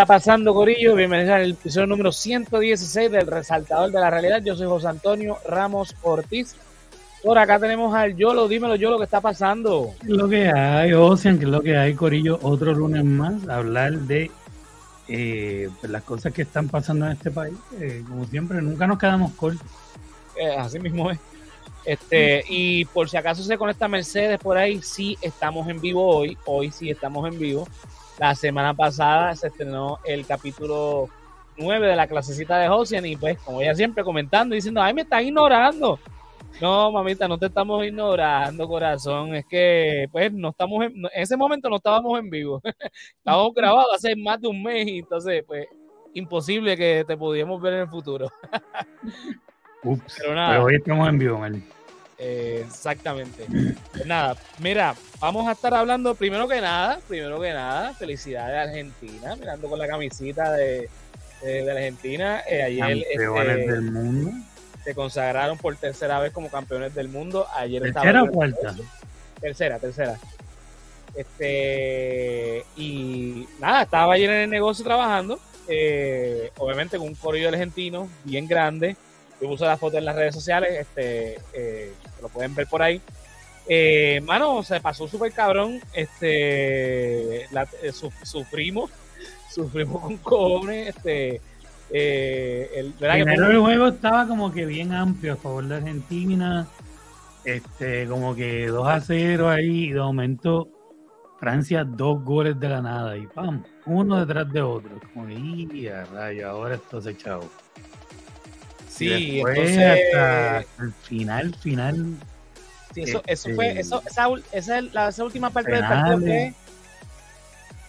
Bueno, ¿qué está pasando, Corillo? Bienvenidos al episodio número 116 del Resaltador de la Realidad. Yo soy José Antonio Ramos Ortiz. Por acá tenemos al Yolo. Dímelo, Yolo, ¿qué está pasando? ¿Qué es lo que hay, Ocean? ¿Qué es lo que hay, Corillo? Otro lunes más, hablar de eh, pues, las cosas que están pasando en este país. Eh, como siempre, nunca nos quedamos cortos. Eh, así mismo es. Este, y por si acaso se conecta Mercedes por ahí, sí estamos en vivo hoy. Hoy sí estamos en vivo. La semana pasada se estrenó el capítulo 9 de la clasecita de Ocean y pues como ella siempre comentando, diciendo, ay, me están ignorando. No, mamita, no te estamos ignorando, corazón. Es que, pues, no estamos en, en ese momento no estábamos en vivo. estábamos grabados hace más de un mes y entonces, pues, imposible que te pudiéramos ver en el futuro. Ups, pero, nada, pero hoy estamos en vivo, Meli. Eh, exactamente. Pues nada, mira, vamos a estar hablando primero que nada, primero que nada, felicidades a Argentina, mirando con la camisita de, de, de Argentina. Eh, ayer Campeones este, del mundo. se consagraron por tercera vez como campeones del mundo. Ayer ¿Tercera o cuarta? Tercera, tercera. Este, y nada, estaba ayer en el negocio trabajando, eh, obviamente con un corrido argentino bien grande. Yo puse la foto en las redes sociales, este, eh, lo pueden ver por ahí. Eh, mano, se pasó súper cabrón. Este, la, eh, su, sufrimos, sufrimos con cojones. Este, eh, el, Primero que el juego estaba como que bien amplio a favor de Argentina. Este, como que 2 a 0 ahí, y de momento Francia dos goles de la nada y pam, uno detrás de otro. Como que, y a rayo, ahora esto se echado. Sí, entonces, hasta, hasta el final, final. Sí, eso, eso este, fue, eso, esa, esa, la, esa última parte del partido fue,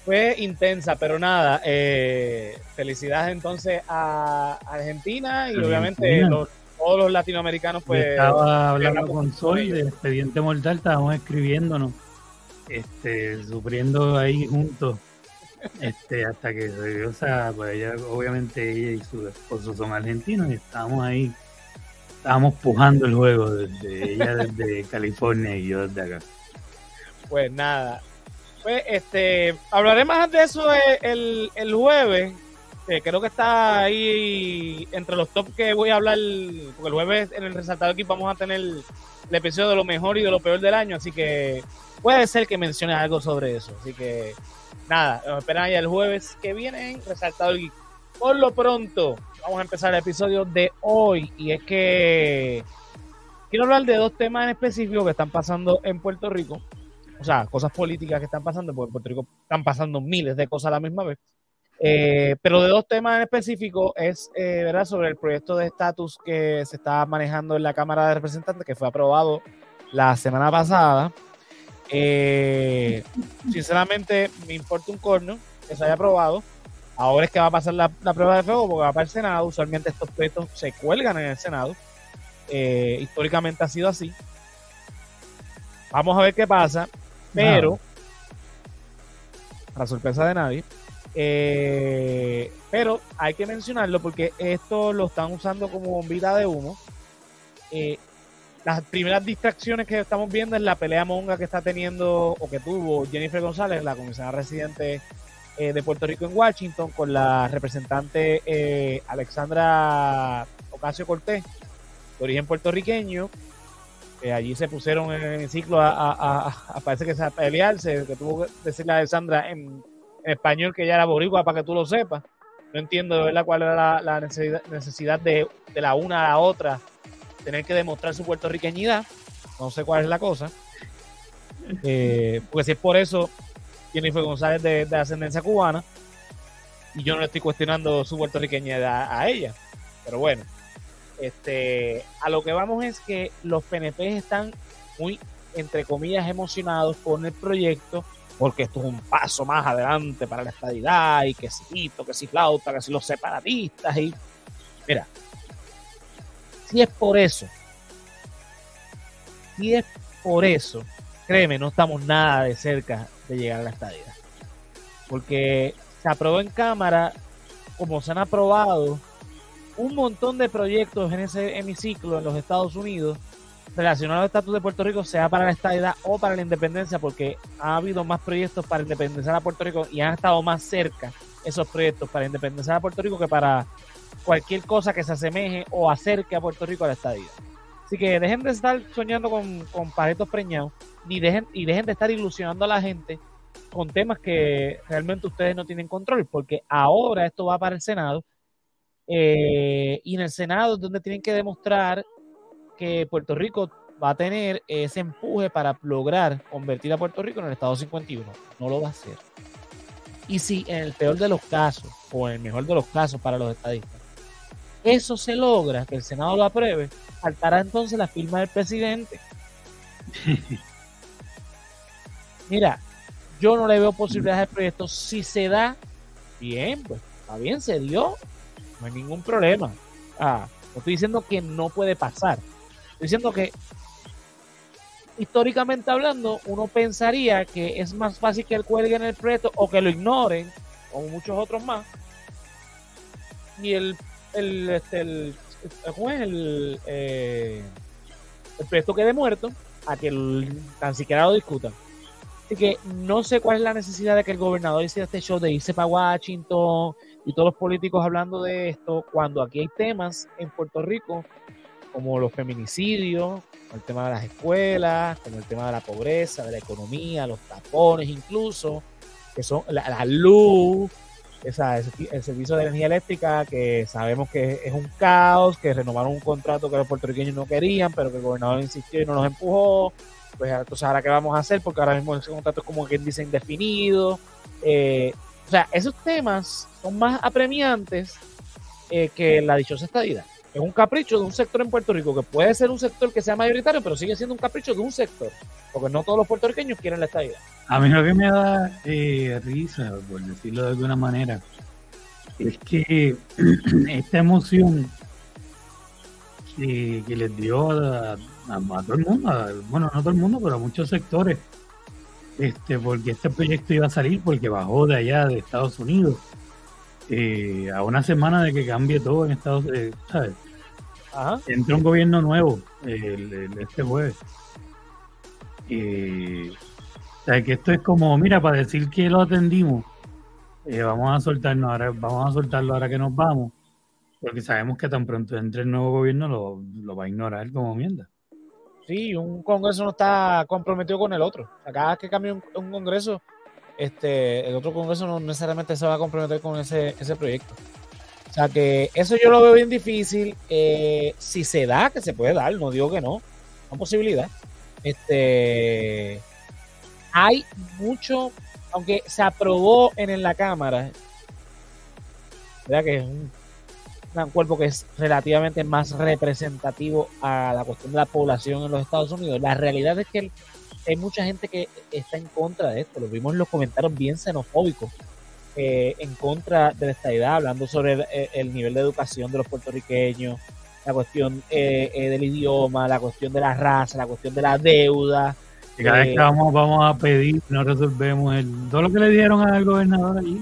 fue, intensa, pero nada, eh, felicidades entonces a Argentina y Argentina. obviamente los, todos los latinoamericanos pues... Estaba hablando con Soy de Expediente Mortal, estábamos escribiéndonos, este, sufriendo ahí juntos este, hasta que o sea, pues ella, obviamente ella y su esposo son argentinos y estábamos ahí, estábamos pujando el juego desde ella desde California y yo desde acá. Pues nada, pues este, hablaré más de eso el, el jueves, que creo que está ahí entre los top que voy a hablar, porque el jueves en el resaltado aquí vamos a tener el, el episodio de lo mejor y de lo peor del año, así que puede ser que mencione algo sobre eso, así que nada, nos esperan ya el jueves que viene en Resaltado el Geek. Por lo pronto, vamos a empezar el episodio de hoy y es que quiero hablar de dos temas en específico que están pasando en Puerto Rico. O sea, cosas políticas que están pasando, porque en Puerto Rico están pasando miles de cosas a la misma vez. Eh, pero de dos temas en específico es, eh, ¿verdad?, sobre el proyecto de estatus que se está manejando en la Cámara de Representantes, que fue aprobado la semana pasada. Eh, sinceramente, me importa un corno que se haya aprobado. Ahora es que va a pasar la, la, prueba de fuego porque va para el Senado. Usualmente estos proyectos se cuelgan en el Senado. Eh, históricamente ha sido así. Vamos a ver qué pasa. Pero, para sorpresa de nadie, eh, pero hay que mencionarlo porque esto lo están usando como bombita de humo. Eh, las primeras distracciones que estamos viendo es la pelea monga que está teniendo o que tuvo Jennifer González, la comisionada residente eh, de Puerto Rico en Washington, con la representante eh, Alexandra Ocasio Cortés, de origen puertorriqueño. Eh, allí se pusieron en el ciclo a, parece que a pelearse, que tuvo que decirle a Alexandra en, español que ella era boricua para que tú lo sepas. No entiendo de verdad cuál era la, la necesidad, necesidad de, de la una a la otra tener que demostrar su puertorriqueñidad. No sé cuál es la cosa. Eh, porque si es por eso, Jennifer González de, de, ascendencia cubana, y yo no le estoy cuestionando su puertorriqueñidad a ella. Pero bueno, este, a lo que vamos es que los PNP están muy, entre comillas, emocionados con el proyecto, porque esto es un paso más adelante para la estadidad, y que si pito, que si flauta, que si los separatistas, y mira, si es por eso, si es por eso, créeme, no estamos nada de cerca de llegar a la estadía. Porque se aprobó en Cámara, como se han aprobado un montón de proyectos en ese hemiciclo en los Estados Unidos relacionados al estatus de Puerto Rico, sea para la estadidad o para la independencia, porque ha habido más proyectos para independizar a Puerto Rico y han estado más cerca esos proyectos para independencia de Puerto Rico que para cualquier cosa que se asemeje o acerque a Puerto Rico a la estadía. Así que dejen de estar soñando con, con preñados ni dejen, y dejen de estar ilusionando a la gente con temas que realmente ustedes no tienen control, porque ahora esto va para el Senado eh, y en el Senado es donde tienen que demostrar que Puerto Rico va a tener ese empuje para lograr convertir a Puerto Rico en el Estado 51. No lo va a hacer. Y si en el peor de los casos, o en el mejor de los casos para los estadistas, eso se logra, que el Senado lo apruebe, faltará entonces la firma del presidente. Mira, yo no le veo posibilidades al proyecto. Si se da, bien, pues está bien, se dio, no hay ningún problema. Ah, no estoy diciendo que no puede pasar. Estoy diciendo que históricamente hablando, uno pensaría que es más fácil que él cuelgue en el proyecto o que lo ignoren, como muchos otros más. Y el, el, este, el, el, eh, el proyecto quede muerto a que tan siquiera lo discutan. Así que no sé cuál es la necesidad de que el gobernador hiciera este show de irse para Washington y todos los políticos hablando de esto, cuando aquí hay temas en Puerto Rico como los feminicidios, el tema de las escuelas, como el tema de la pobreza, de la economía, los tapones incluso, que son la, luz, esa, el servicio de energía eléctrica, que sabemos que es un caos, que renovaron un contrato que los puertorriqueños no querían, pero que el gobernador insistió y no nos empujó. Pues entonces ahora qué vamos a hacer, porque ahora mismo ese contrato es como quien dice indefinido. Eh, o sea, esos temas son más apremiantes eh, que la dichosa estadía. Es un capricho de un sector en Puerto Rico que puede ser un sector que sea mayoritario, pero sigue siendo un capricho de un sector, porque no todos los puertorriqueños quieren la estadía. A mí lo que me da eh, risa, por decirlo de alguna manera, es que esta emoción que, les dio a, todo el mundo, bueno, no todo el mundo, pero a muchos sectores, este, porque este proyecto iba a salir porque bajó de allá de Estados Unidos. Eh, a una semana de que cambie todo en Estados Unidos, ¿sabes? Entra un gobierno nuevo este jueves. o sea, que esto es como, mira, para decir que lo atendimos, eh, vamos a soltarnos ahora, vamos a soltarlo ahora que nos vamos, porque sabemos que tan pronto entre el nuevo gobierno lo, lo va a ignorar como mierda. Sí, un Congreso no está comprometido con el otro. cada vez que cambia un, Congreso, este, el otro Congreso no necesariamente se va a comprometer con ese, ese proyecto. O sea que eso yo lo veo bien difícil. Eh, si se da, que se puede dar, no digo que no, es posibilidad. Este, hay mucho, aunque se aprobó en, la Cámara, ¿verdad? que es un un cuerpo que es relativamente más representativo a la cuestión de la población en los Estados Unidos. La realidad es que hay mucha gente que está en contra de esto. Lo vimos en los comentarios bien xenofóbicos eh, en contra de esta idea, hablando sobre el, nivel de educación de los puertorriqueños, la cuestión eh, eh, del idioma, la cuestión de la raza, la cuestión de la deuda. Y cada vez que vamos, vamos a pedir, no resolvemos el, todo lo que le dieron al gobernador allí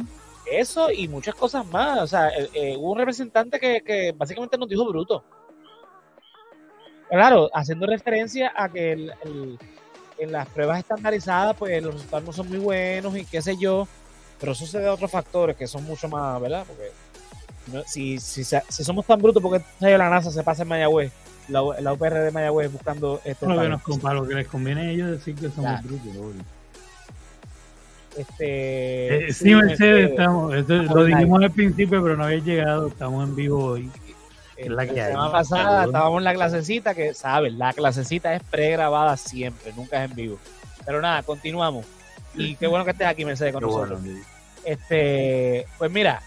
eso y muchas cosas más. O sea, eh, hubo un representante que, básicamente nos dijo bruto. Claro, haciendo referencia a que en las pruebas estandarizadas, pues los resultados no son muy buenos y qué sé yo, pero eso se a otros factores que son mucho más, ¿verdad? Porque si, si, si, somos tan brutos, porque la NASA se pasa en Mayagüez, la, la UPR de Mayagüez buscando esto. No, que nos, lo que les conviene a ellos decir que somos brutos, este, eh, sí, Mercedes, estamos, lo dijimos al principio, pero no había llegado, estamos en vivo hoy. Es la, que semana pasada estábamos en la clasecita, que sabes, la clasecita es pregrabada siempre, nunca es en vivo. Pero nada, continuamos. Y qué bueno que estés aquí, Mercedes, con nosotros. este, pues mira,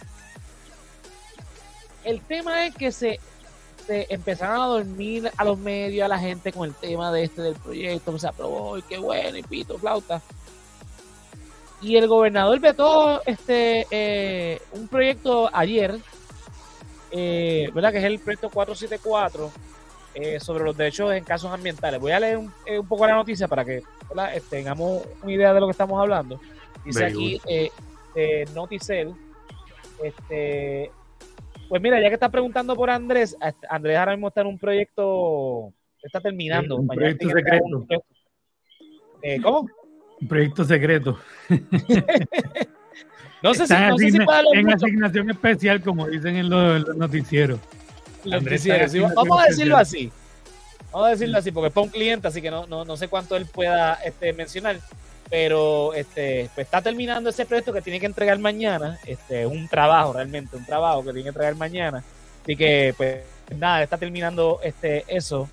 el tema es que se, se, empezaron a dormir a los medios, a la gente con el tema de este del proyecto, se aprobó y qué bueno, y pito, flauta. Y el gobernador vetó este eh, un proyecto ayer, eh, ¿verdad? Que es el proyecto 474 eh, sobre los derechos en casos ambientales. Voy a leer un, poco la noticia para que este, tengamos una idea de lo que estamos hablando. Dice aquí eh, Noticel, este, pues mira, ya que estás preguntando por Andrés, Andrés ahora mismo está en un proyecto, está terminando. Un proyecto secreto. ¿Cómo? Un proyecto secreto. No sé, si, no sé si En asignación especial, como dicen en los, noticieros. vamos a decirlo así. Vamos a decirlo así, porque es para un cliente, así que no, no, no sé cuánto él pueda este, mencionar. Pero este, pues está terminando ese proyecto que tiene que entregar mañana. Este, un trabajo realmente, un trabajo que tiene que entregar mañana. Así que, pues, nada, está terminando este, eso.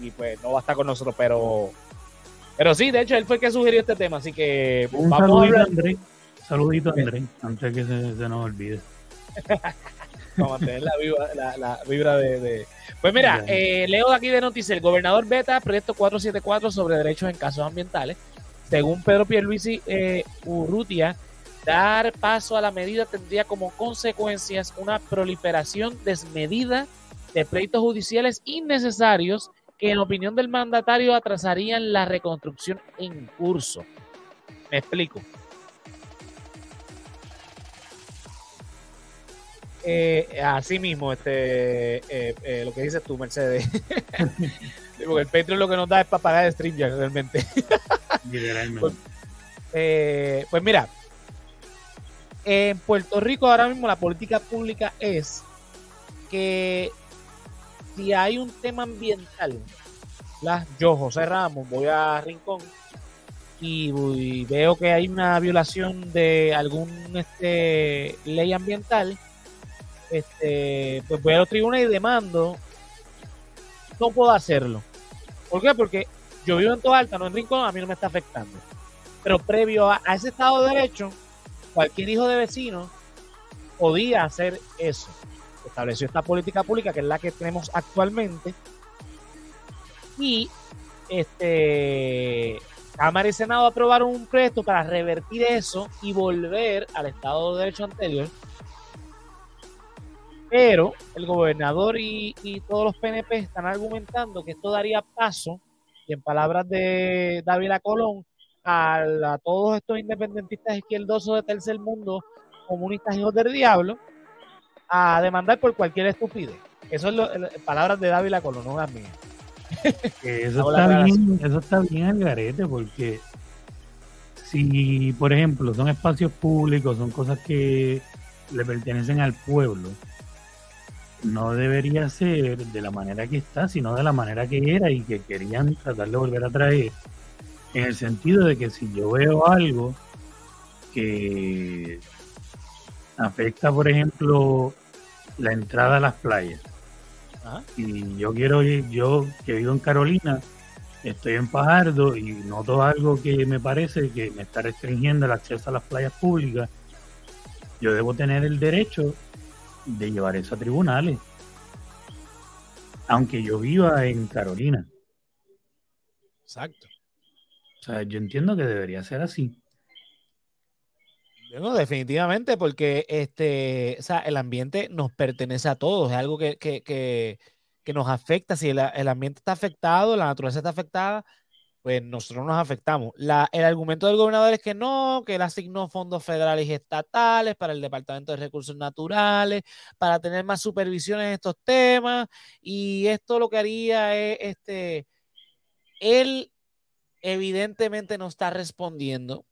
Y pues no va a estar con nosotros, pero. Pero sí, de hecho, él fue el que sugirió este tema, así que un vamos a André. Saludito, André, antes que se, se nos olvide. Vamos a mantener la vibra, la, vibra de, Pues mira, eh, leo de aquí de noticias, el gobernador Beta, proyecto 474 sobre derechos en casos ambientales. Según Pedro Pierluisi eh, Urrutia, dar paso a la medida tendría como consecuencias una proliferación desmedida de pleitos judiciales innecesarios que en opinión del mandatario atrasarían la reconstrucción en curso. Me explico. Eh, así mismo, este, eh, eh, lo que dices tú, Mercedes. Porque el Patreon lo que nos da es para pagar el ya realmente. pues, eh, pues mira, en Puerto Rico ahora mismo la política pública es que si hay un tema ambiental, yo, José Ramos, voy a Rincón y, veo que hay una violación de algún este, ley ambiental, este, pues voy a los tribunales y demando, no puedo hacerlo. ¿Por qué? Porque yo vivo en Toalta, no en Rincón, a mí no me está afectando. Pero previo a, ese Estado de Derecho, cualquier hijo de vecino podía hacer eso. Estableció esta política pública, que es la que tenemos actualmente. Y este Cámara y Senado aprobaron un proyecto para revertir eso y volver al Estado de Derecho anterior pero el gobernador y, todos los PNP están argumentando que esto daría paso, y en palabras de David Colón, a, todos estos independentistas izquierdosos de tercer mundo, comunistas hijos del diablo, a demandar por cualquier estupidez. Eso es lo, palabras de David Colón, no las mías. Eso está, bien, eso está bien al garete, porque si, por ejemplo, son espacios públicos, son cosas que le pertenecen al pueblo, no debería ser de la manera que está, sino de la manera que era y que querían tratar de volver a traer. En el sentido de que si yo veo algo que afecta, por ejemplo, la entrada a las playas, y yo quiero ir, yo que vivo en Carolina, estoy en Pajardo y noto algo que me parece que me está restringiendo el acceso a las playas públicas, yo debo tener el derecho de llevar eso a tribunales. Aunque yo viva en Carolina. Exacto. O sea, yo entiendo que debería ser así. Bueno, definitivamente, porque este, o sea, el ambiente nos pertenece a todos, es algo que, que, que, que nos afecta. Si el, el, ambiente está afectado, la naturaleza está afectada, pues nosotros nos afectamos. La, el argumento del gobernador es que no, que él asignó fondos federales y estatales para el Departamento de Recursos Naturales, para tener más supervisión en estos temas, y esto lo que haría es, este, él evidentemente no está respondiendo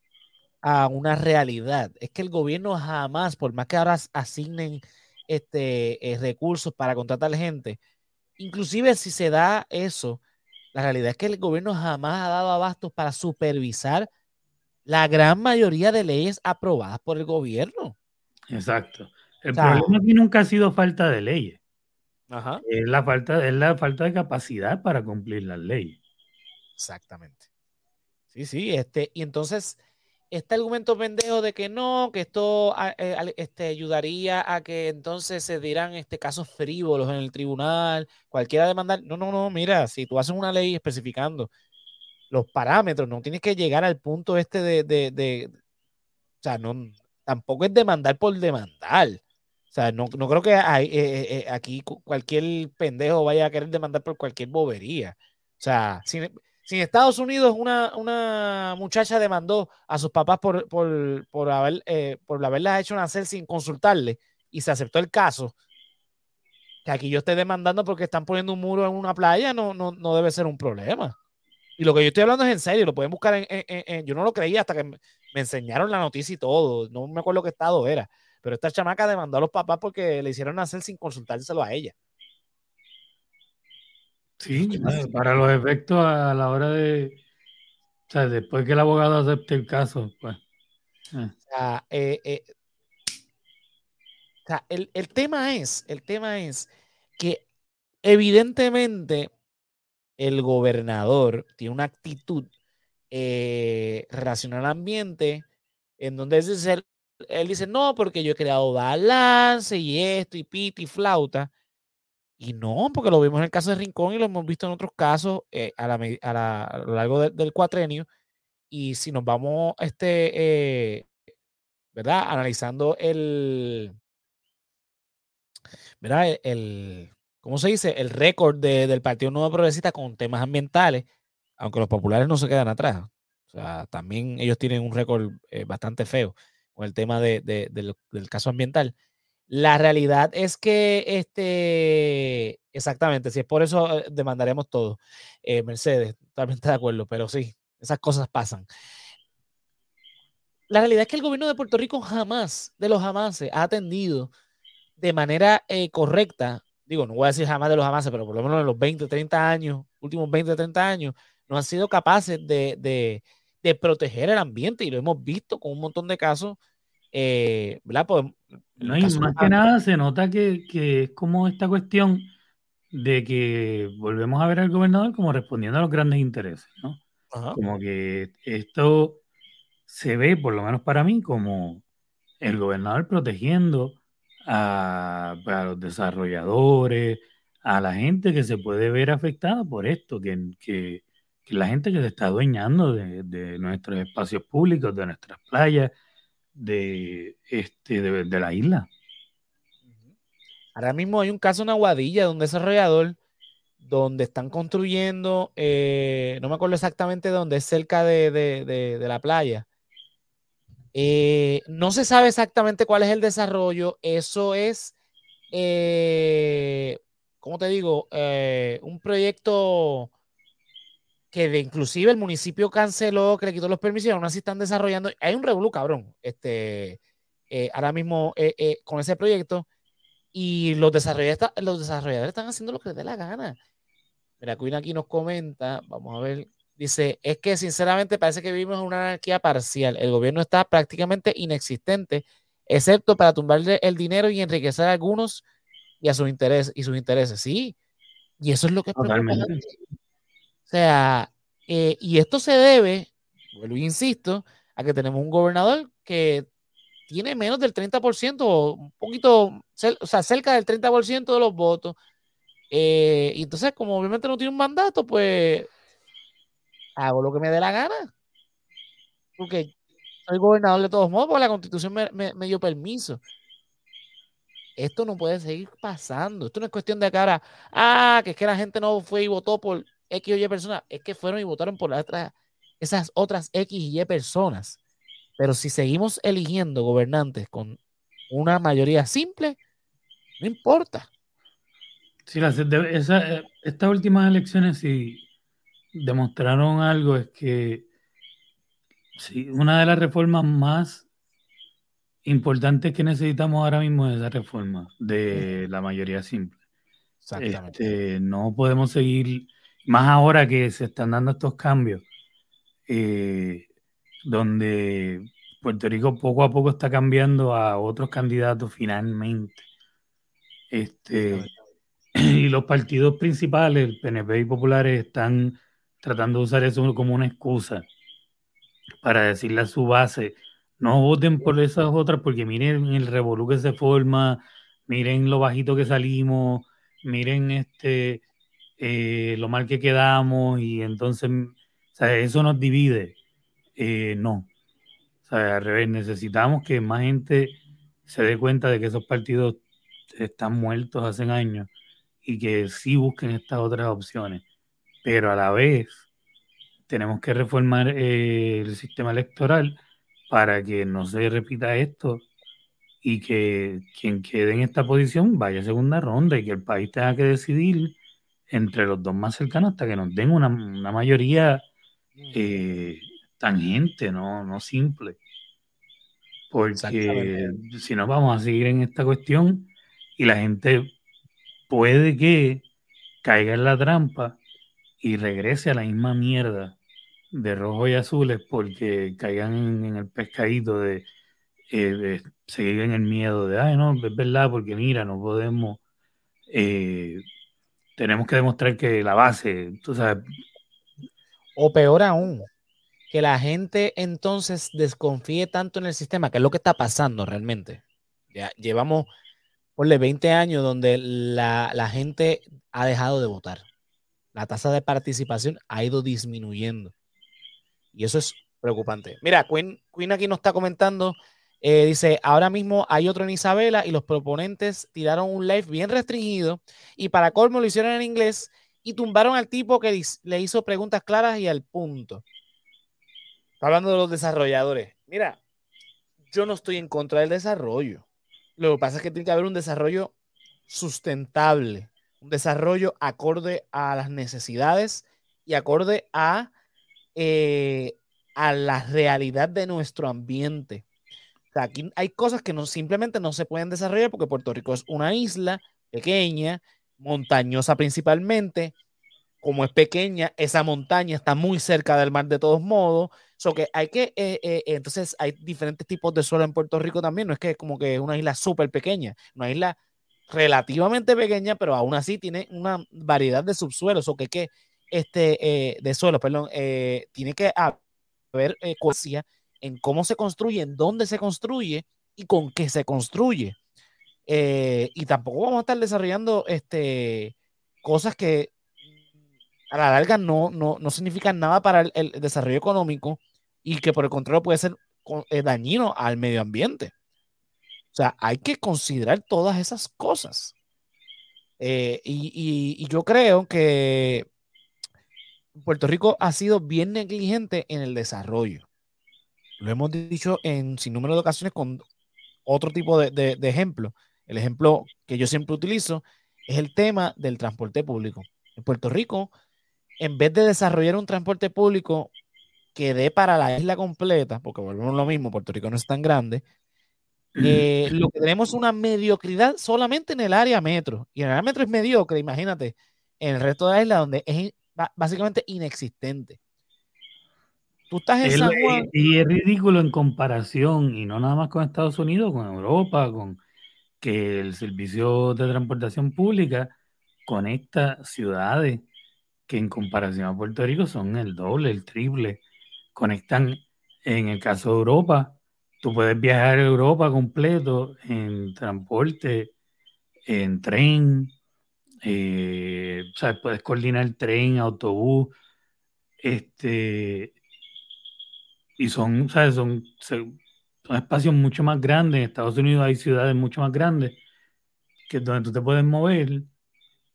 a una realidad. Es que el gobierno jamás, por más que ahora asignen este, eh, recursos para contratar gente, inclusive si se da eso, la realidad es que el gobierno jamás ha dado abastos para supervisar la gran mayoría de leyes aprobadas por el gobierno. Exacto. El problema aquí nunca ha sido falta de leyes. Es, la falta, es la falta de capacidad para cumplir las leyes. Exactamente. Sí, sí, este, y entonces este argumento pendejo de que no, que esto ah, eh, este, ayudaría a que entonces se dieran este, casos frívolos en el tribunal, cualquiera demandar. No, no, no, mira, si tú haces una ley especificando los parámetros, no tienes que llegar al punto este de, de, o sea, no, tampoco es demandar por demandar. O sea, no, no creo que eh, eh, aquí cualquier pendejo vaya a querer demandar por cualquier bobería. O sea, sin, si en Estados Unidos una, una muchacha demandó a sus papás por, por, por, haber, eh, por hecho nacer sin consultarle y se aceptó el caso, que aquí yo esté demandando porque están poniendo un muro en una playa, no, no, no debe ser un problema. Y lo que yo estoy hablando es en serio, lo pueden buscar en, yo no lo creía hasta que me, enseñaron la noticia y todo, no me acuerdo qué estado era, pero esta chamaca demandó a los papás porque le hicieron hacer sin consultárselo a ella. Sí, para los efectos a la hora de, o sea, después que el abogado acepte el caso, pues. Eh. O sea, eh, eh, o sea el, el, tema es, el tema es que evidentemente el gobernador tiene una actitud eh, relacionada al ambiente en donde él, él, dice, no, porque yo he creado balance y esto y piti y flauta. Y no, porque lo vimos en el caso de Rincón y lo hemos visto en otros casos eh, a, lo largo del cuatrenio. Y si nos vamos, este, eh, ¿verdad? Analizando el, ¿verdad? El, ¿cómo se dice? El récord del Partido Nuevo Progresista con temas ambientales, aunque los populares no se quedan atrás. O sea, también ellos tienen un récord eh, bastante feo con el tema de, del, caso ambiental. La realidad es que, este, exactamente, si es por eso, eh, demandaremos todo. Eh, Mercedes, totalmente de acuerdo, pero sí, esas cosas pasan. La realidad es que el gobierno de Puerto Rico jamás, de los jamás, ha atendido de manera correcta digo, no voy a decir jamás de los jamás, pero por lo menos en los 20, 30 años, últimos 20, 30 años, no han sido capaces de, proteger el ambiente y lo hemos visto con un montón de casos. Eh, ¿verdad? Pues, no, y más que nada se nota que, es como esta cuestión de que volvemos a ver al gobernador como respondiendo a los grandes intereses, ¿no? Como que esto se ve, por lo menos para mí, como el gobernador protegiendo a, los desarrolladores, a la gente que se puede ver afectada por esto, que, que, la gente que se está adueñando de, nuestros espacios públicos, de nuestras playas, de, este, de, la isla. Ahora mismo hay un caso en Aguadilla de un desarrollador donde están construyendo, eh, no me acuerdo exactamente dónde, es cerca de la playa, eh, no se sabe exactamente cuál es el desarrollo. Eso es, eh, ¿cómo te digo? Eh, un proyecto que de, inclusive el municipio canceló, que le quitó los permisos y aún así están desarrollando. Hay un revolú, cabrón, este, ahora mismo con ese proyecto. Y los desarrolladores, los desarrolladores están haciendo lo que les dé la gana. Mira, Queen aquí nos comenta, vamos a ver Dice, es que sinceramente parece que vivimos en una anarquía parcial. El gobierno está prácticamente inexistente, excepto para tumbarle el dinero y enriquecer a algunos y a sus intereses y sus intereses. Sí, y eso es lo que. O sea, eh, y esto se debe, vuelvo e insisto, a que tenemos un gobernador que tiene menos del 30% o un poquito, o sea, cerca del 30% de los votos. Eh, y entonces, como obviamente no tiene un mandato, pues hago lo que me dé la gana. Porque soy gobernador de todos modos, porque la constitución me, dio permiso. Esto no puede seguir pasando. Esto no es cuestión de cara, ah, que es que la gente no fue y votó por X o Y personas. Es que fueron y votaron por esas otras X y Y personas. Pero si seguimos eligiendo gobernantes con una mayoría simple, no importa. Sí, esa, estas últimas elecciones, sí, demostraron algo es que sí, una de las reformas más importantes que necesitamos ahora mismo es esa reforma de la mayoría simple. Este, no podemos seguir, más ahora que se están dando estos cambios, eh, donde Puerto Rico poco a poco está cambiando a otros candidatos finalmente. Este, y los partidos principales, el PNP y Populares, están tratando de usar eso como una excusa para decirle a su base, no voten por esas otras porque miren el revolú que se forma, miren lo bajito que salimos, miren este eh, lo mal que quedamos y entonces eso nos divide. Eh, no. O sea, al revés, necesitamos que más gente se dé cuenta de que esos partidos están muertos hace años y que sí busquen estas otras opciones pero a la vez tenemos que reformar eh, el sistema electoral para que no se repita esto y que quien quede en esta posición vaya a segunda ronda y que el país tenga que decidir entre los dos más cercanos hasta que nos den una, mayoría eh, tangente, no, no simple. Porque si no vamos a seguir en esta cuestión y la gente puede que caiga en la trampa y regrese a la misma mierda de rojo y azules porque caigan en, el pescadito de, eh, seguir en el miedo de, ay, no, es verdad, porque mira, no podemos, eh, tenemos que demostrar que la base, tú sabes. O peor aún, que la gente entonces desconfíe tanto en el sistema, que es lo que está pasando realmente. Ya llevamos, ponle 20 años donde la, la gente ha dejado de votar. La tasa de participación ha ido disminuyendo. Y eso es preocupante. Mira, Queen, Queen aquí nos está comentando, eh, dice, ahora mismo hay otro en Isabela y los proponentes tiraron un live bien restringido y para colmo lo hicieron en inglés y tumbaron al tipo que le hizo preguntas claras y al punto. hablando de los desarrolladores. Mira, yo no estoy en contra del desarrollo. Lo que pasa es que tiene que haber un desarrollo sustentable, un desarrollo acorde a las necesidades y acorde a eh, a la realidad de nuestro ambiente. Aquí hay cosas que no, simplemente no se pueden desarrollar porque Puerto Rico es una isla pequeña, montañosa principalmente. Como es pequeña, esa montaña está muy cerca del mar de todos modos. So que hay que, eh, eh, entonces hay diferentes tipos de suelo en Puerto Rico también. No es que es como que es una isla súper pequeña, una isla relativamente pequeña, pero aún así tiene una variedad de subsuelos. O que, que este, eh, de suelo, perdón, tiene que haber eh, en cómo se construye, en dónde se construye y con qué se construye. Eh, y tampoco vamos a estar desarrollando este, cosas que a la larga no, no, no significan nada para el, desarrollo económico y que por el contrario puede ser dañino al medio ambiente. O sea, hay que considerar todas esas cosas. y, yo creo que Puerto Rico ha sido bien negligente en el desarrollo. Lo hemos dicho en sin número de ocasiones con otro tipo de, de, ejemplo. El ejemplo que yo siempre utilizo es el tema del transporte público. En Puerto Rico, en vez de desarrollar un transporte público que dé para la isla completa, porque volvemos lo mismo, Puerto Rico no es tan grande, eh, lo que tenemos es una mediocridad solamente en el área metro. Y en el área metro es mediocre, imagínate, en el resto de la isla donde es básicamente inexistente. Tú estás en San Juan. Y es ridículo en comparación, y no nada más con Estados Unidos, con Europa, con que el servicio de transportación pública conecta ciudades que en comparación a Puerto Rico son el doble, el triple. Conectan, en el caso de Europa, tú puedes viajar a Europa completo en transporte, en tren, eh, puedes coordinar tren, autobús, este, y son, ¿sabes? Son, son espacios mucho más grandes. En Estados Unidos hay ciudades mucho más grandes que donde tú te puedes mover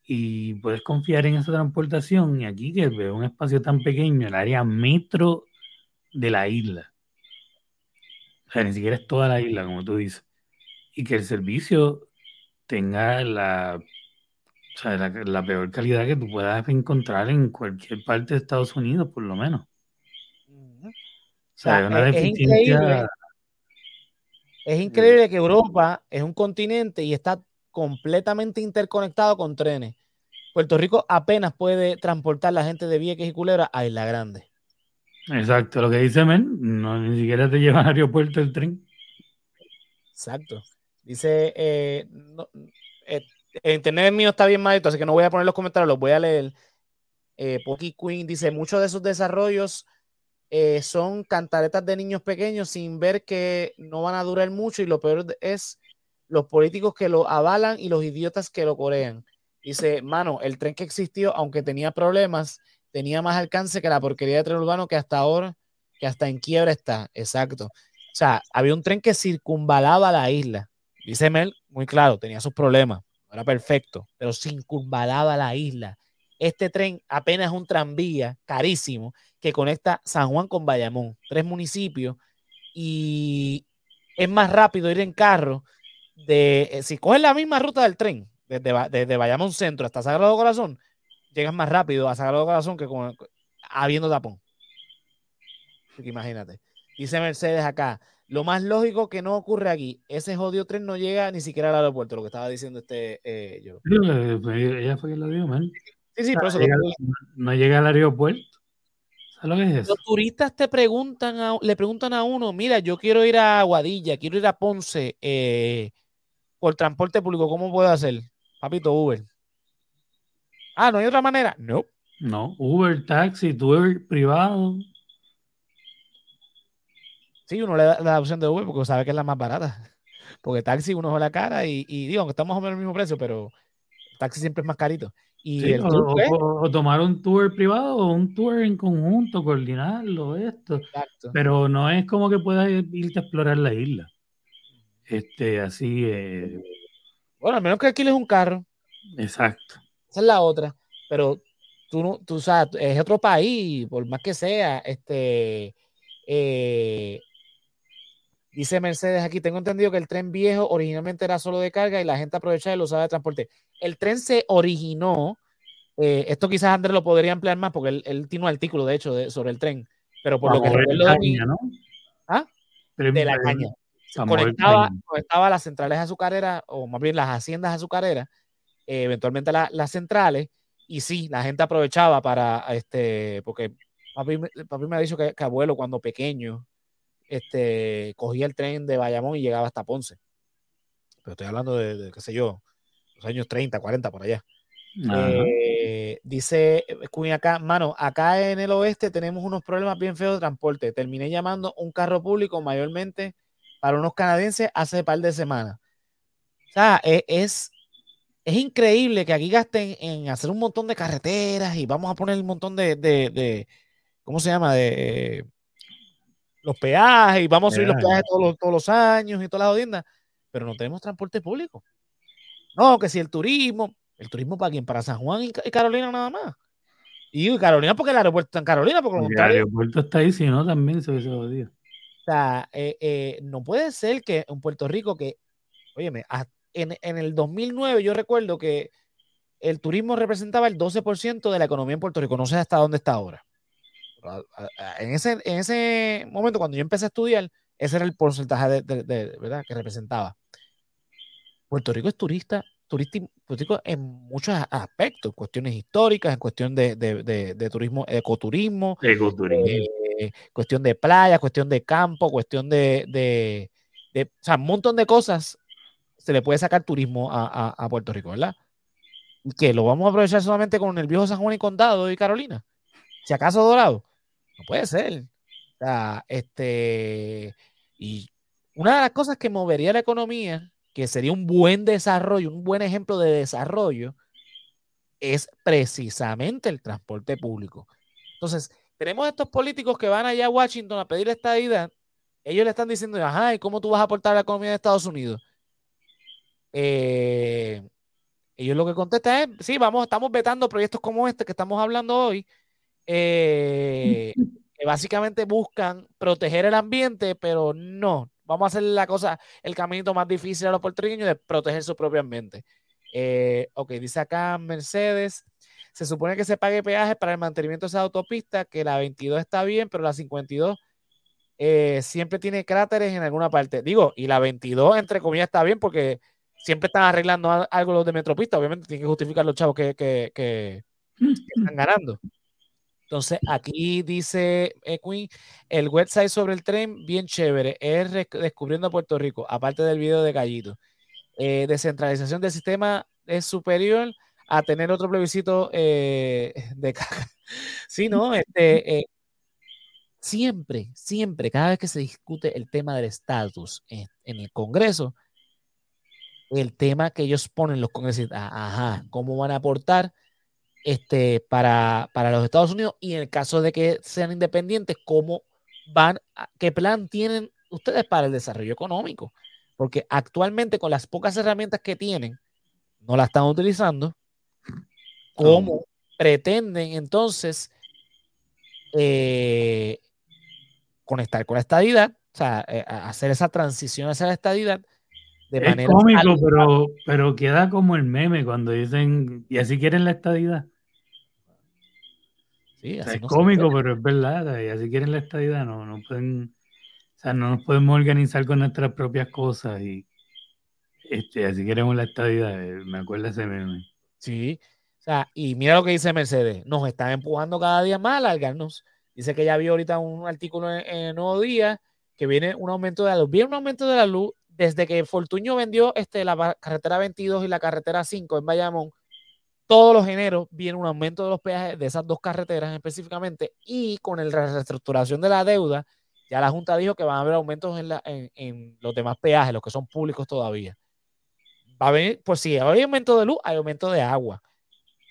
y puedes confiar en esa transportación. Y aquí que veo un espacio tan pequeño, el área metro de la isla. O sea, ni siquiera es toda la isla, como tú dices. Y que el servicio tenga la o sea, la, peor calidad que tú puedas encontrar en cualquier parte de Estados Unidos, por lo menos. O sea, una es, deficiencia. Es increíble, que Europa es un continente y está completamente interconectado con trenes. Puerto Rico apenas puede transportar la gente de Vieques y Culebra a Isla Grande. Exacto, lo que dice Men, no, ni siquiera te lleva al aeropuerto el tren. Exacto. Dice, eh, eh el internet mío está bien malito, así que no voy a poner los comentarios, los voy a leer. Eh, Pocky Queen dice: Muchos de esos desarrollos eh, son cantaretas de niños pequeños sin ver que no van a durar mucho y lo peor es los políticos que lo avalan y los idiotas que lo corean. Dice, mano, el tren que existió, aunque tenía problemas, tenía más alcance que la porquería de tren urbano que hasta ahora, que hasta en quiebra está. Exacto. O sea, había un tren que circunvalaba la isla. Dice Mel, muy claro, tenía sus problemas era perfecto, pero circunvalaba la isla. Este tren apenas es un tranvía carísimo que conecta San Juan con Bayamón, tres municipios, y es más rápido ir en carro de, eh, si coges la misma ruta del tren, desde, desde Bayamón Centro hasta Sagrado Corazón, llegas más rápido a Sagrado Corazón que con, habiendo tapón. Imagínate. Dice Mercedes acá, lo más lógico que no ocurre aquí, ese jodido tren no llega ni siquiera al aeropuerto, lo que estaba diciendo este eh, yo. Ella fue quien lo dijo, man. Sí, sí, por eso no llega al aeropuerto. Los turistas te preguntan, le preguntan a uno, mira, yo quiero ir a Aguadilla, quiero ir a Ponce eh, por transporte público, ¿cómo puedo hacer? Papito, Uber. Ah, ¿no hay otra manera? No. No, Uber, taxi, tour privado. Sí, uno le da la opción de Uber porque sabe que es la más barata. Porque taxi uno es la cara y, y digo, aunque estamos en el mismo precio, pero taxi siempre es más carito. Y o, tomar un tour privado o un tour en conjunto, coordinarlo, esto. Pero no es como que puedas irte a explorar la isla. Este, así. Eh... Bueno, al menos que alquiles un carro. Exacto. Esa es la otra. Pero tú no, tú sabes, es otro país, por más que sea, este. Eh, dice Mercedes aquí, tengo entendido que el tren viejo originalmente era solo de carga y la gente aprovechaba y lo usaba de transporte el tren se originó, eh, esto quizás Andrés lo podría ampliar más porque él, tiene un artículo, de hecho, sobre el tren, pero por lo que de mí, ¿no? ¿Ah? de la caña. Conectaba, conectaba, las centrales azucareras, o más bien las haciendas azucareras, eh, eventualmente las centrales, y sí, la gente aprovechaba para, este, porque papi, me ha dicho que, abuelo cuando pequeño, este, cogía el tren de Bayamón y llegaba hasta Ponce. Pero estoy hablando de qué sé yo, años 30, 40, por allá. Eh, dice Queen acá, mano, acá en el oeste tenemos unos problemas bien feos de transporte. Terminé llamando un carro público mayormente para unos canadienses hace un par de semanas. O sea, e, es, es, increíble que aquí gasten en hacer un montón de carreteras y vamos a poner un montón de, de, ¿cómo se llama? De los peajes y vamos a subir los peajes todos los, todos los años y todas las odiendas, pero no tenemos transporte público. No, que si el turismo, el turismo para quién, para San Juan y, Carolina nada más. Y Carolina porque el aeropuerto está en Carolina, porque el aeropuerto está ahí, si no, también se jodido. O sea, eh, eh, no puede ser que en Puerto Rico, que, óyeme, en, en, el 2009 yo recuerdo que el turismo representaba el 12% de la economía en Puerto Rico, no sé hasta dónde está ahora. En ese, en ese momento, cuando yo empecé a estudiar, ese era el porcentaje de, ¿verdad? que representaba. Puerto Rico es turista, turístico en muchos aspectos, cuestiones históricas, en cuestión de, turismo, ecoturismo, eh, cuestión de playa, cuestión de campo, cuestión de, o sea, un montón de cosas se le puede sacar turismo a, Puerto Rico, ¿verdad? Que lo vamos a aprovechar solamente con el viejo San Juan y Condado y Carolina. Si acaso Dorado. No puede ser. O sea, este. Y una de las cosas que movería la economía que sería un buen desarrollo, un buen ejemplo de desarrollo, es precisamente el transporte público. Entonces, tenemos estos políticos que van allá a Washington a pedir esta idea. Ellos le están diciendo, ajá, ¿y cómo tú vas a aportar a la economía de Estados Unidos? Eh, ellos lo que contestan es, sí, vamos, estamos vetando proyectos como este que estamos hablando hoy, eh, que básicamente buscan proteger el ambiente, pero no, vamos a hacer la cosa, el caminito más difícil a los puertorriqueños de proteger su propio ambiente. Eh, ok, dice acá Mercedes, se supone que se pague peaje para el mantenimiento de esa autopista, que la 22 está bien, pero la 52 eh, siempre tiene cráteres en alguna parte. Digo, y la 22, entre comillas, está bien porque siempre están arreglando algo los de Metropista, obviamente tienen que justificar los chavos que, que están ganando. Entonces, aquí dice eh, Queen, el website sobre el tren, bien chévere, es Descubriendo Puerto Rico, aparte del video de Gallito. Eh, descentralización del sistema es superior a tener otro plebiscito eh, de caja. Sí, ¿no? Este, siempre, siempre, cada vez que se discute el tema del estatus en, el Congreso, el tema que ellos ponen los congresistas, ajá, cómo van a aportar este, para, los Estados Unidos y en el caso de que sean independientes, ¿cómo van, qué plan tienen ustedes para el desarrollo económico? Porque actualmente con las pocas herramientas que tienen, no las están utilizando. ¿Cómo pretenden entonces eh, conectar con la estadidad? O sea, eh, hacer esa transición hacia la estadidad de es manera cómico, pero, pero queda como el meme cuando dicen, y así quieren la estadidad. Es cómico, pero es verdad. Y así quieren la estadidad, no, no pueden, o sea, no nos podemos organizar con nuestras propias cosas y este, así queremos la estadidad. Eh, me acuerdo ese meme. Sí, o sea, y mira lo que dice Mercedes, nos están empujando cada día más a alargarnos. Dice que ya vio ahorita un artículo en, el Nuevo Día que viene un aumento de la luz. Viene un aumento de la luz desde que Fortuño vendió este, la carretera 22 y la carretera 5 en Bayamón. Todos los eneros viene un aumento de los peajes de esas dos carreteras específicamente y con la reestructuración de la deuda, ya la Junta dijo que van a haber aumentos en, en los demás peajes, los que son públicos todavía. Va a venir, pues si hay aumento de luz, hay aumento de agua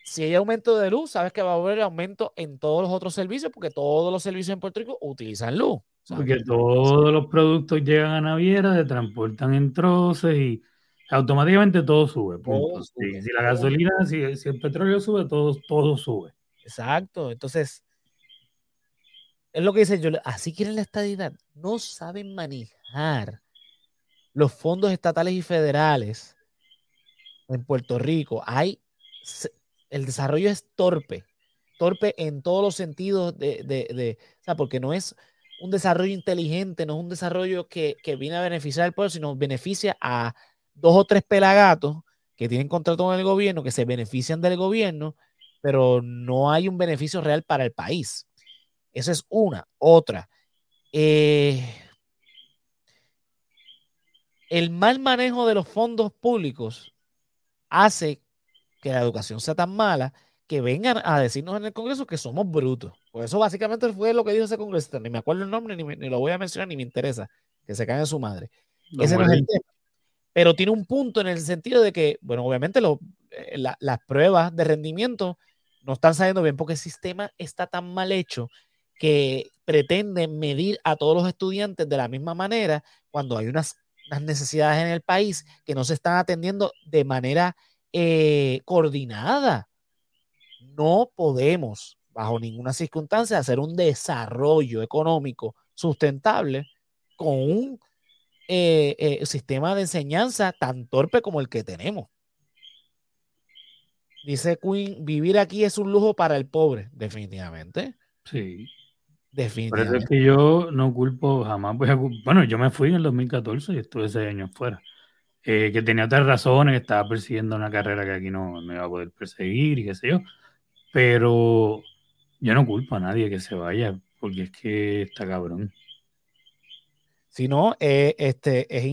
si hay aumento de luz, sabes que va a haber aumento en todos los otros servicios, porque todos los servicios en Puerto Rico utilizan luz. Porque todos los productos llegan a naviera, se transportan en troces y automáticamente todo sube. si, la gasolina, si, el petróleo sube, todo, todo sube. Exacto. Entonces, es lo que dice yo. Así quieren la estadidad. No saben manejar los fondos estatales y federales en Puerto Rico. Hay el desarrollo es torpe, torpe en todos los sentidos de, de, o sea, porque no es un desarrollo inteligente, no es un desarrollo que, viene a beneficiar al pueblo, sino beneficia a dos o tres pelagatos que tienen contrato con el gobierno, que se benefician del gobierno, pero no hay un beneficio real para el país. Esa es una. Otra. Eh, el mal manejo de los fondos públicos hace que la educación sea tan mala que vengan a decirnos en el Congreso que somos brutos. Por eso básicamente fue lo que dijo ese congresista. Ni me acuerdo el nombre, ni, lo voy a mencionar, ni me interesa. Que se caiga su madre. ese no es el tema. Pero tiene un punto en el sentido de que, bueno, obviamente eh, las pruebas de rendimiento no están saliendo bien porque el sistema está tan mal hecho que pretende medir a todos los estudiantes de la misma manera cuando hay unas, unas necesidades en el país que no se están atendiendo de manera eh, coordinada. No podemos, bajo ninguna circunstancia, hacer un desarrollo económico sustentable con un eh, eh, sistema de enseñanza tan torpe como el que tenemos. Dice Queen, vivir aquí es un lujo para el pobre, definitivamente. Sí. Definitivamente. Que yo no culpo, jamás voy a Bueno, yo me fui en el 2014 y estuve ese año fuera. Eh, que tenía otras razones, que estaba persiguiendo una carrera que aquí no, no iba a poder perseguir y qué sé yo. Pero yo no culpo a nadie que se vaya, porque es que está cabrón. Si no, eh, este, es,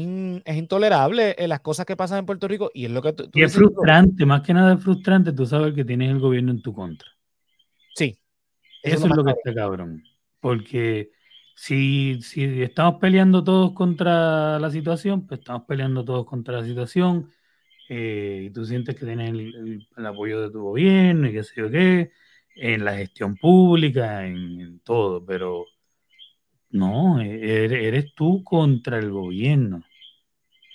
es intolerable eh, las cosas que pasan en Puerto Rico y es lo que tú, y es frustrante, más que nada es frustrante tú sabes que tienes el gobierno en tu contra. Sí. Eso, es lo que está cabrón. Porque si, estamos peleando todos contra la situación, pues estamos peleando todos contra la situación. Eh, y tú sientes que tienes el, apoyo de tu gobierno y qué sé yo qué, en la gestión pública, en, todo, pero no, e, eres, tú contra el gobierno,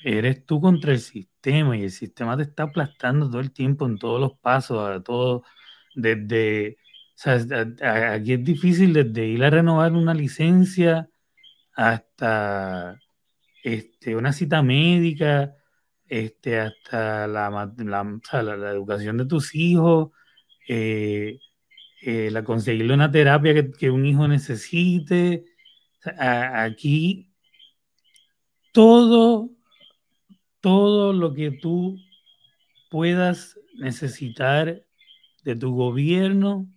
eres tú contra el sistema y el sistema te está aplastando todo el tiempo en todos los pasos, a todo, desde aquí es difícil desde ir a renovar una licencia hasta este, una cita médica, este, hasta la, la, educación de tus hijos, eh, eh, la conseguirle una terapia que, un hijo necesite. Aquí todo, todo lo que tú puedas necesitar de tu gobierno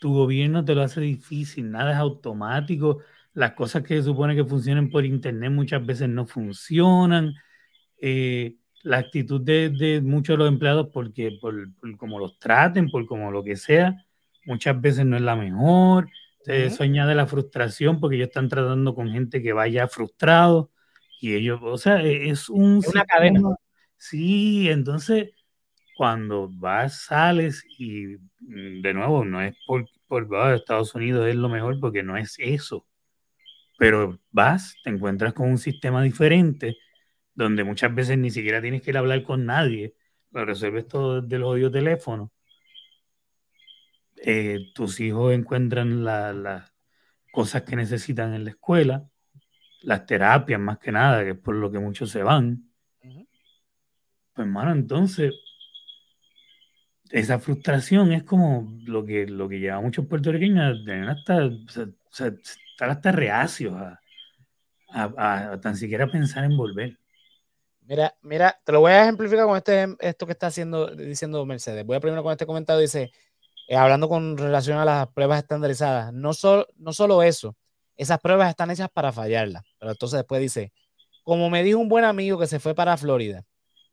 tu gobierno te lo hace difícil, nada es automático, las cosas que se supone que funcionen por internet muchas veces no funcionan, eh, la actitud de, muchos de los empleados, porque por, como los traten, por como lo que sea, muchas veces no es la mejor. Eso añade la frustración porque ellos están tratando con gente que vaya frustrado y ellos, o sea, e, es un... una cadena. Sí, entonces cuando vas, sales y mm, de nuevo, no es por, por Estados Unidos es lo mejor porque no es eso. Pero vas, te encuentras con un sistema diferente donde muchas veces ni siquiera tienes que ir a hablar con nadie, lo resuelves todo desde el odio teléfono. Eh, tus hijos encuentran las cosas que necesitan en la escuela, las terapias más que nada, que es por lo que muchos se van. Pues, hermano, entonces esa frustración es como lo que, lo que lleva a muchos puertorriqueños hasta, estar hasta reacios a, tan siquiera pensar en volver. Mira, mira, te lo voy a ejemplificar con este, esto que está haciendo, diciendo Mercedes. Voy a primero con este comentario, dice, eh, hablando con relación a las pruebas estandarizadas, no, no solo eso, esas pruebas están hechas para fallarlas, pero entonces después dice, como me dijo un buen amigo que se fue para Florida,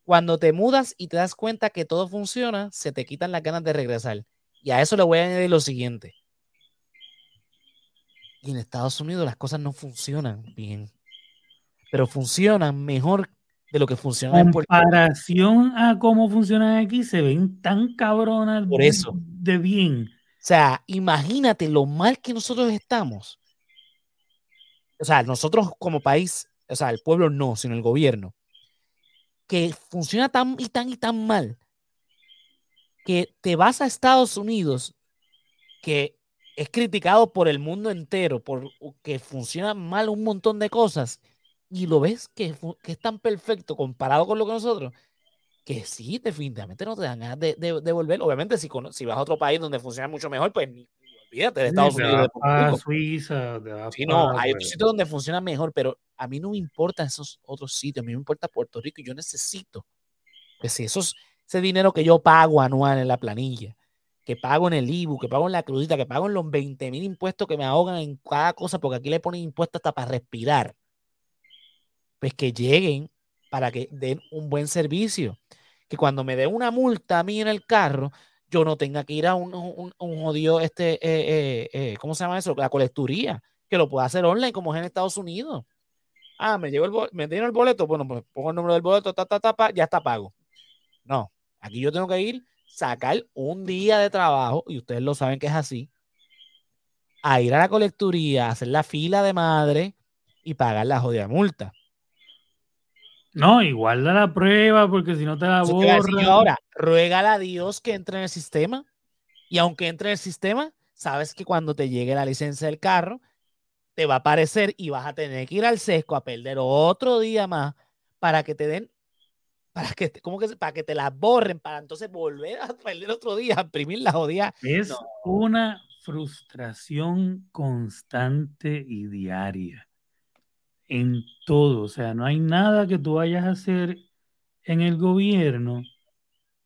cuando te mudas y te das cuenta que todo funciona, se te quitan las ganas de regresar. Y a eso le voy a añadir lo siguiente. Y en Estados Unidos las cosas no funcionan bien, pero funcionan mejor de lo que funciona en comparación a cómo funcionan aquí, se ven tan cabronas Por eso. de bien. O sea, imagínate lo mal que nosotros estamos. O sea, nosotros como país, o sea, el pueblo no, sino el gobierno que funciona tan y tan y tan mal que te vas a Estados Unidos, que es criticado por el mundo entero, por que funciona mal un montón de cosas, y lo ves que, es tan perfecto comparado con lo que nosotros, que sí, definitivamente no te dan ganas de, de, volver. Obviamente, si, si vas a otro país donde funciona mucho mejor, pues olvídate de Estados Unidos. A Suiza, sí, no, hay otros sitios donde funciona mejor, pero a mí no me importan esos otros sitios, a mí me importa Puerto Rico y yo necesito que si esos, ese dinero que yo pago anual en la planilla, que pago en el IBU, que pago en la crudita, que pago en los 20 mil impuestos que me ahogan en cada cosa, porque aquí le ponen impuestos hasta para respirar, pues que lleguen para que den un buen servicio. Que cuando me den una multa a mí en el carro, yo no tenga que ir a un, un, un jodido, este, eh, eh, eh, ¿cómo se llama eso? La colecturía, que lo pueda hacer online como es en Estados Unidos. Ah, me, llevo el, me dieron el boleto, bueno, pues pongo el número del boleto, ta, ta, ta, ya está pago. No, aquí yo tengo que ir, sacar un día de trabajo, y ustedes lo saben que es así, a ir a la colecturía, hacer la fila de madre y pagar la jodida multa. No, igual da la prueba, porque si no te la borra. Ahora, ruega a Dios que entre en el sistema, y aunque entre en el sistema, sabes que cuando te llegue la licencia del carro, te va a aparecer y vas a tener que ir al sesco a perder otro día más para que te den, para que, ¿cómo que, para que te la borren, para entonces volver a perder otro día, a imprimir la jodida. Es una frustración constante y diaria en todo. O sea, no hay nada que tú vayas a hacer en el gobierno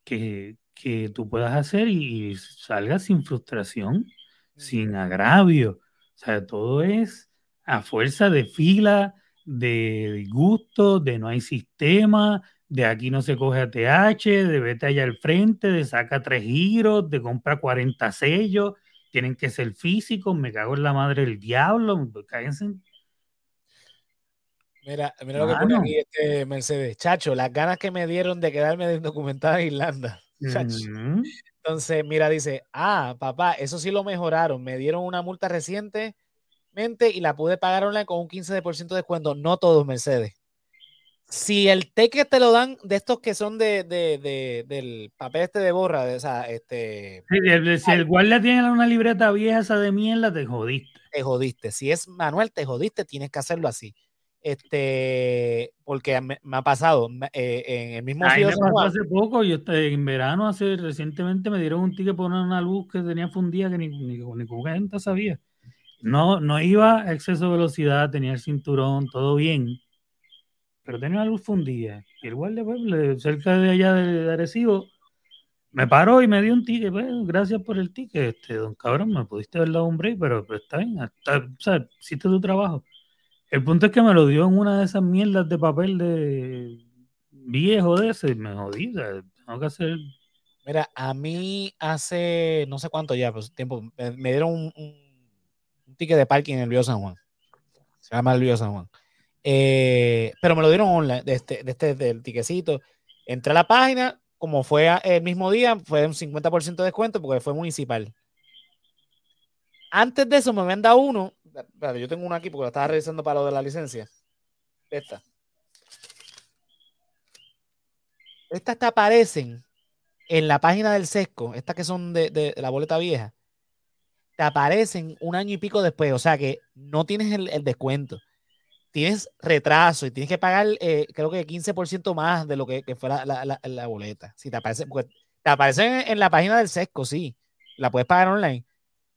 que, que tú puedas hacer y, y salgas sin frustración, sin agravio. O sea, todo es a fuerza de fila, de disgusto, de no hay sistema, de aquí no se coge ATH, de vete allá al frente, de saca tres giros, de compra 40 sellos, tienen que ser físicos, me cago en la madre del diablo, cállense. Mira, mira lo que pone aquí este Mercedes. Chacho, las ganas que me dieron de quedarme documentada en Irlanda. Entonces, mira, dice, ah, papá, eso sí lo mejoraron. Me dieron una multa recientemente y la pude pagar online con un 15% de descuento. No todos, Mercedes. Si el ticket te lo dan de estos que son de, del papel este de borra, de esa, este. si el guardia tiene una libreta vieja esa de mierda, te jodiste. Te jodiste. Si es manual, te jodiste, tienes que hacerlo así este, porque me, ha pasado eh, en el mismo Ahí me pasó hace poco, yo en verano, hace recientemente me dieron un ticket por una luz que tenía fundida que ni, ni, ni gente sabía. No, no iba a exceso de velocidad, tenía el cinturón, todo bien, pero tenía una luz fundida. Y el guardia, pues, cerca de allá de, Arecibo, me paró y me dio un ticket. Pues, gracias por el ticket, este, don cabrón, me pudiste haber dado un break, pero, pero está bien, hasta, o sea, hiciste tu trabajo el punto es que me lo dio en una de esas mierdas de papel de viejo de ese. Me jodí. tengo que hacer. Mira, a mí hace no sé cuánto ya, pues tiempo, me, dieron un, ticket de parking en el Río San Juan. Se llama el Río San Juan. Eh, pero me lo dieron online, de este, de este del tiquecito. Entré a la página, como fue el mismo día, fue un 50% de descuento porque fue municipal. Antes de eso me habían dado uno yo tengo una aquí porque la estaba revisando para lo de la licencia. Esta. Estas te aparecen en la página del sesco, estas que son de, la boleta vieja, te aparecen un año y pico después, o sea que no tienes el, descuento. Tienes retraso y tienes que pagar, eh, creo que 15% más de lo que, que fue la, boleta. Si te aparece, Te aparece en, la página del sesco, sí. La puedes pagar online.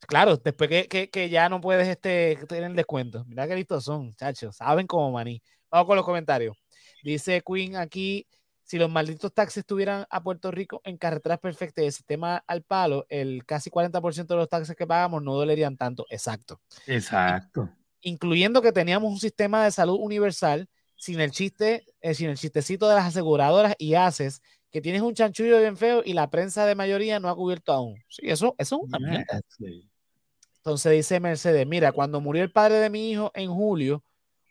Claro, después que, ya no puedes este, tener descuento. Mira qué listos son, chachos. Saben como maní. Vamos con los comentarios. Dice Queen aquí, si los malditos taxis estuvieran a Puerto Rico en carreteras perfectas y el sistema al palo, el casi 40% de los taxis que pagamos no dolerían tanto. Exacto. Exacto. Incluyendo que teníamos un sistema de salud universal sin el chiste, eh, sin el chistecito de las aseguradoras y haces que tienes un chanchullo bien feo y la prensa de mayoría no ha cubierto aún. Sí, eso, eso es una mierda. Entonces dice Mercedes, mira, cuando murió el padre de mi hijo en julio,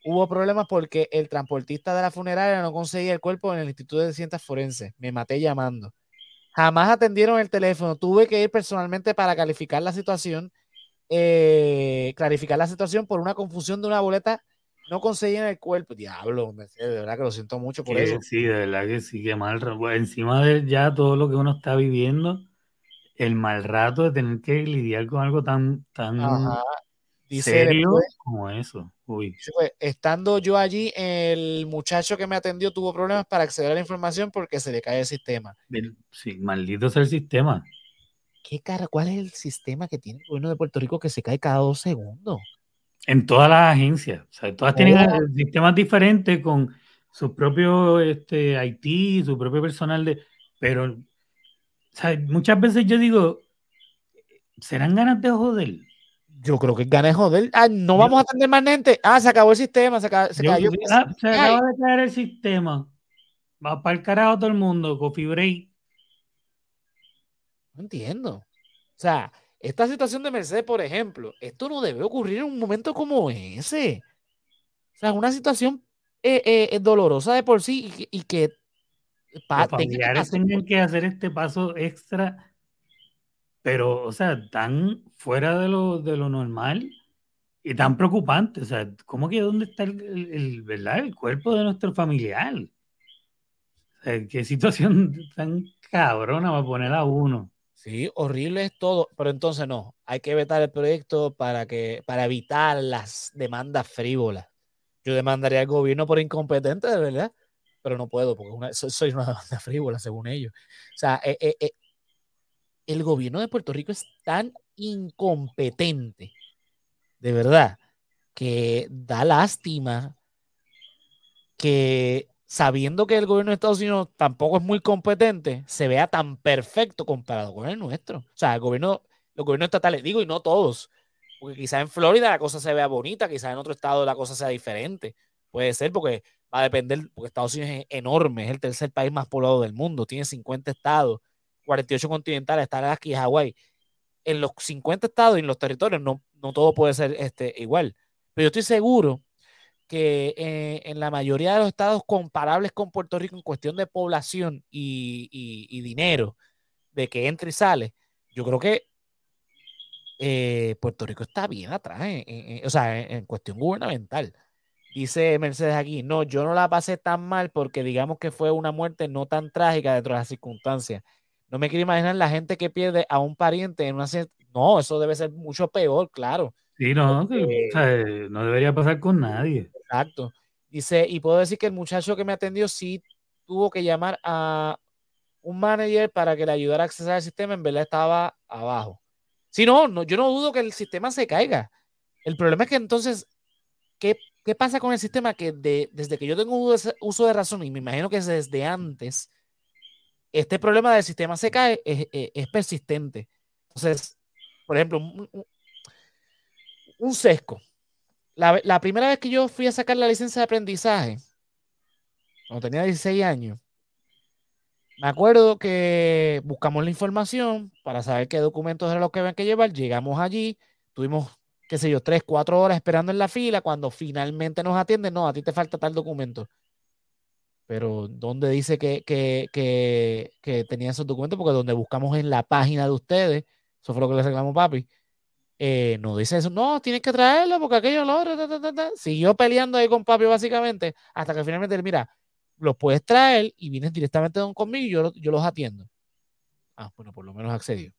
hubo problemas porque el transportista de la funeraria no conseguía el cuerpo en el Instituto de Ciencias Forenses. Me maté llamando. Jamás atendieron el teléfono. Tuve que ir personalmente para calificar la situación, eh, clarificar la situación por una confusión de una boleta. No conseguían el cuerpo. Diablo, de verdad que lo siento mucho por eso. Sí, de verdad que sí, que mal. Encima de ya todo lo que uno está viviendo, el mal rato de tener que lidiar con algo tan, tan serio como eso. Uy. estando yo allí, el muchacho que me atendió tuvo problemas para acceder a la información porque se le cae el sistema. Sí, maldito sea el sistema. ¿Qué cara? ¿Cuál es el sistema que tiene el gobierno de Puerto Rico que se cae cada dos segundos? En todas las agencias. O sea, todas tienen oh. sistemas diferentes con su propio este, IT, su propio personal de. Pero muchas veces yo digo, ¿serán ganas de joder? Yo creo que ganas de joder. Ah, no vamos a atender más gente. Ah, se acabó el sistema, se, cayó. Ah, se acaba de caer el sistema. Va para el carajo todo el mundo, Coffee Break. No entiendo. O sea, esta situación de Mercedes, por ejemplo, esto no debe ocurrir en un momento como ese. O sea, una situación eh, eh, dolorosa de por sí y, que los familiares tengan que hacer este paso extra, pero, o sea, tan fuera de lo, de lo normal y tan preocupante. O sea, ¿cómo que dónde está el, ¿verdad? el cuerpo de nuestro familiar? O sea, qué situación tan cabrona va a poner a uno. Sí, horrible es todo, pero entonces no, hay que vetar el proyecto para que para evitar las demandas frívolas. Yo demandaría al gobierno por incompetente, de verdad pero no puedo porque soy una banda frívola, según ellos. O sea, eh, eh, eh, el gobierno de Puerto Rico es tan incompetente, de verdad, que da lástima que sabiendo que el gobierno de Estados Unidos tampoco es muy competente, se vea tan perfecto comparado con el nuestro. O sea, el gobierno, los gobiernos estatales, digo, y no todos, porque quizá en Florida la cosa se vea bonita, quizá en otro estado la cosa sea diferente. Puede ser porque va a depender, porque Estados Unidos es enorme, es el tercer país más poblado del mundo, tiene 50 estados, 48 continentales, está aquí y Hawái. En los 50 estados y en los territorios no, no todo puede ser este, igual. Pero yo estoy seguro que eh, en la mayoría de los estados comparables con Puerto Rico en cuestión de población y, dinero, de que entra y sale, yo creo que eh, Puerto Rico está bien atrás, o sea, en cuestión gubernamental. Dice Mercedes aquí, no, yo no la pasé tan mal porque digamos que fue una muerte no tan trágica dentro de las circunstancias. No me quiero imaginar la gente que pierde a un pariente en una... No, eso debe ser mucho peor, claro. Sí, no, no debería pasar con nadie. Exacto. Dice, y puedo decir que el muchacho que me atendió sí tuvo que llamar a un manager para que le ayudara a acceder al sistema, en verdad estaba abajo. Si no, no, yo no dudo que el sistema se caiga. El problema es que entonces, ¿qué ¿Qué pasa con el sistema que desde que yo tengo uso de razón, y me imagino que desde antes, este problema del sistema se cae, es, persistente? Entonces, por ejemplo, un, sesco. La, primera vez que yo fui a sacar la licencia de aprendizaje, cuando tenía 16 años, me acuerdo que buscamos la información para saber qué documentos era lo que habían que llevar. Llegamos allí, tuvimos qué sé yo, tres, cuatro horas esperando en la fila, cuando finalmente nos atienden, no, a ti te falta tal documento. Pero ¿dónde dice que, que, que, tenía esos documentos? Porque donde buscamos en la página de ustedes, eso fue lo que le reclamó papi, eh, no dice eso, no, tienes que traerlo porque aquello lo otro, siguió peleando ahí con papi básicamente, hasta que finalmente, mira, los puedes traer y vienes directamente conmigo y yo, yo los atiendo. Ah, bueno, por lo menos accedió.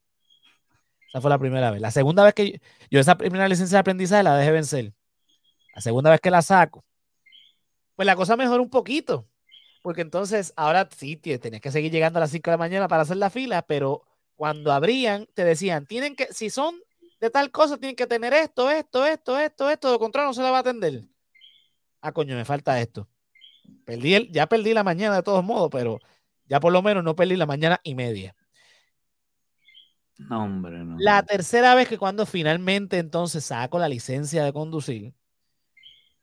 Esa fue la primera vez. La segunda vez que yo, esa primera licencia de aprendizaje la dejé vencer. La segunda vez que la saco, pues la cosa mejoró un poquito. porque entonces ahora sí tenías que seguir llegando a las 5 de la mañana para hacer la fila, pero cuando abrían te decían, tienen que, si son de tal cosa, tienen que tener esto, esto, esto, esto, esto, de lo contrario no se la va a atender. Ah, coño, me falta esto. Perdí el, ya perdí la mañana de todos modos, pero ya por lo menos no perdí la mañana y media. No, hombre, no. La tercera vez que cuando finalmente entonces saco la licencia de conducir,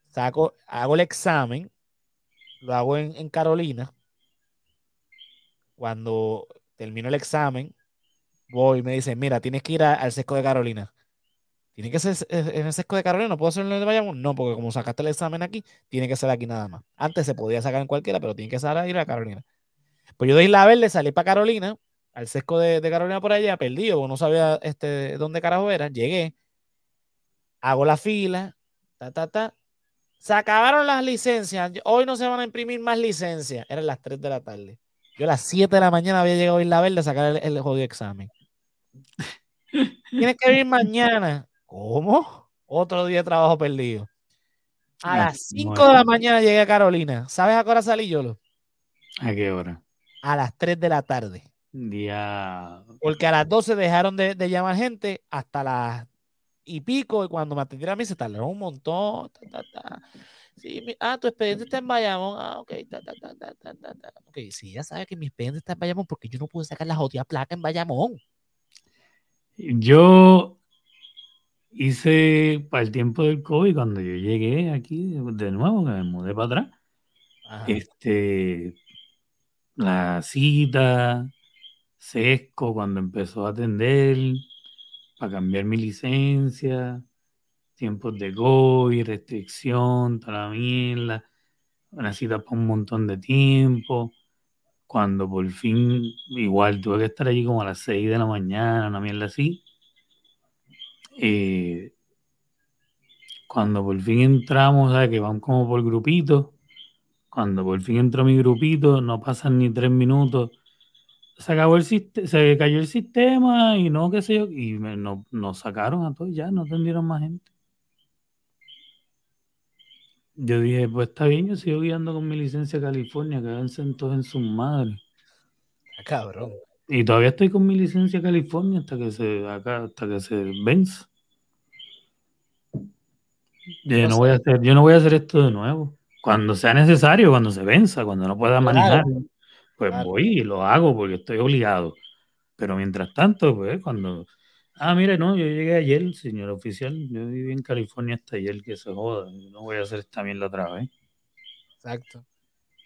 saco, hago el examen, lo hago en, Carolina. Cuando termino el examen, voy y me dicen, mira, tienes que ir al sesco de Carolina. ¿Tiene que ser en el sesco de Carolina? ¿No puedo hacerlo en el de Bayamón? No, porque como sacaste el examen aquí, tiene que ser aquí nada más. Antes se podía sacar en cualquiera, pero tiene que ser a ir a Carolina. Pues yo doy la verde, salí para Carolina, al sesco de, Carolina por allá, perdido, no sabía este, dónde carajo era. Llegué, hago la fila, ta, ta, ta. Se acabaron las licencias. Hoy no se van a imprimir más licencias. Eran las 3 de la tarde. Yo a las 7 de la mañana había llegado a Isla Verde a sacar el, el jodido examen. Tienes que venir mañana. ¿Cómo? Otro día de trabajo perdido. A las 5 de la mañana llegué a Carolina. ¿Sabes a qué hora salí yo? ¿A qué hora? A las 3 de la tarde. Día. Porque a las 12 dejaron de, llamar gente hasta las y pico. Y cuando me atendieron a mí se tardaron un montón. Sí, ah, tu expediente está en Bayamón. Ah, ok. Ok, sí, ya sabes que mi expediente está en Bayamón porque yo no pude sacar la jodida placa en Bayamón. Yo hice para el tiempo del COVID, cuando yo llegué aquí de nuevo, que me mudé para atrás, este, la cita, Sesco, cuando empezó a atender, para cambiar mi licencia, tiempos de COVID, restricción, toda la mierda, una cita para un montón de tiempo. Cuando por fin, igual tuve que estar allí como a las 6 de la mañana, una mierda así eh, cuando por fin entramos, ¿sabes? que van como por grupitos, cuando por fin entró mi grupito, no pasan ni tres minutos, se acabó el se cayó el sistema y no, qué sé yo, y nos sacaron a todos ya, no atendieron más gente. Yo dije, pues está bien, yo sigo guiando con mi licencia California, que vencen todos en sus madres. Ah, cabrón. Y todavía estoy con mi licencia California hasta que se acá, hasta que se vence. Yo no, voy a hacer, yo no voy a hacer esto de nuevo. Cuando sea necesario, cuando se venza, cuando no pueda manejar, pues voy y lo hago porque estoy obligado. Pero mientras tanto, pues cuando. Ah, mire, no, yo llegué ayer, señor oficial. Yo viví en California hasta ayer, que se joda. no voy a hacer esta mierda otra vez. Exacto.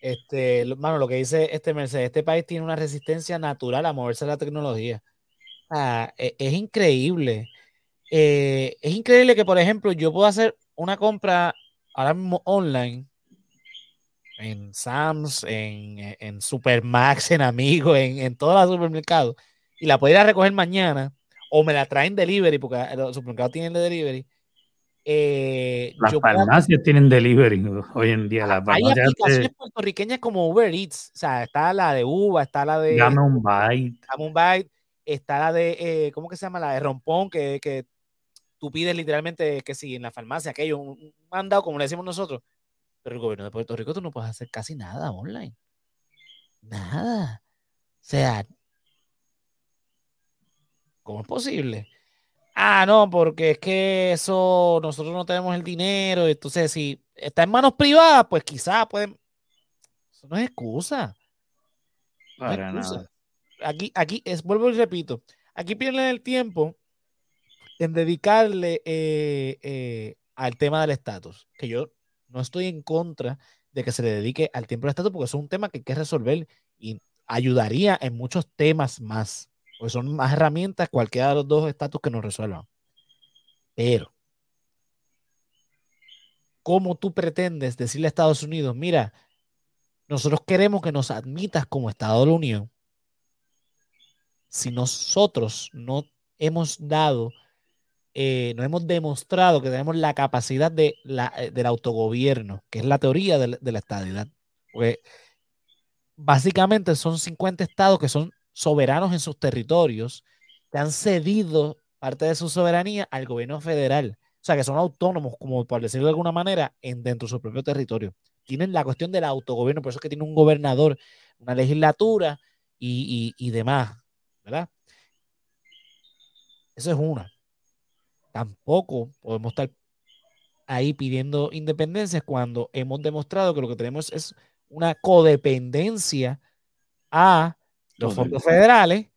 Este, mano, lo que dice este Mercedes, este país tiene una resistencia natural a moverse a la tecnología. Ah, es, increíble. Eh, es increíble que, por ejemplo, yo puedo hacer una compra ahora mismo online en Sam's, en, en Supermax, en Amigo, en, en todos los supermercados, y la puedo ir a recoger mañana, o me la traen delivery, porque los supermercados tienen delivery, eh, las farmacias tienen delivery hoy en día. hay aplicaciones puertorriqueñas como Uber Eats, o sea, está la de Uva, está la de. Dame un bite. Dame un bite, está la de, eh, ¿cómo que se llama? La de Rompón, que, que tú pides literalmente que si en la farmacia, aquello, un mandado, como le decimos nosotros. Pero el gobierno de Puerto Rico, tú no puedes hacer casi nada online. Nada. O sea, ¿cómo es posible? ah, no, porque es que eso, nosotros no tenemos el dinero, entonces si está en manos privadas, pues quizás pueden... Eso no es excusa. Para nada. Aquí, aquí, es, vuelvo y repito, aquí pierden el tiempo en dedicarle eh, eh, al tema del estatus, que yo no estoy en contra de que se le dedique al tiempo del estatus, porque es un tema que hay que resolver y ayudaría en muchos temas más. Porque son más herramientas cualquiera de los dos estatus que nos resuelvan. Pero, ¿cómo tú pretendes decirle a Estados Unidos, mira, nosotros queremos que nos admitas como Estado de la Unión si nosotros no hemos dado, eh, no hemos demostrado que tenemos la capacidad de la, eh, del autogobierno, que es la teoría de, de la estadidad? Porque básicamente son 50 estados que son soberanos en sus territorios que han cedido parte de su soberanía al gobierno federal. O sea, que son autónomos, como por decirlo de alguna manera, en, dentro de su propio territorio. tienen la cuestión del autogobierno, por eso es que tiene un gobernador, una legislatura y, y demás, ¿verdad? Eso es una. Tampoco podemos estar ahí pidiendo independencia cuando hemos demostrado que lo que tenemos es una codependencia a los fondos federales.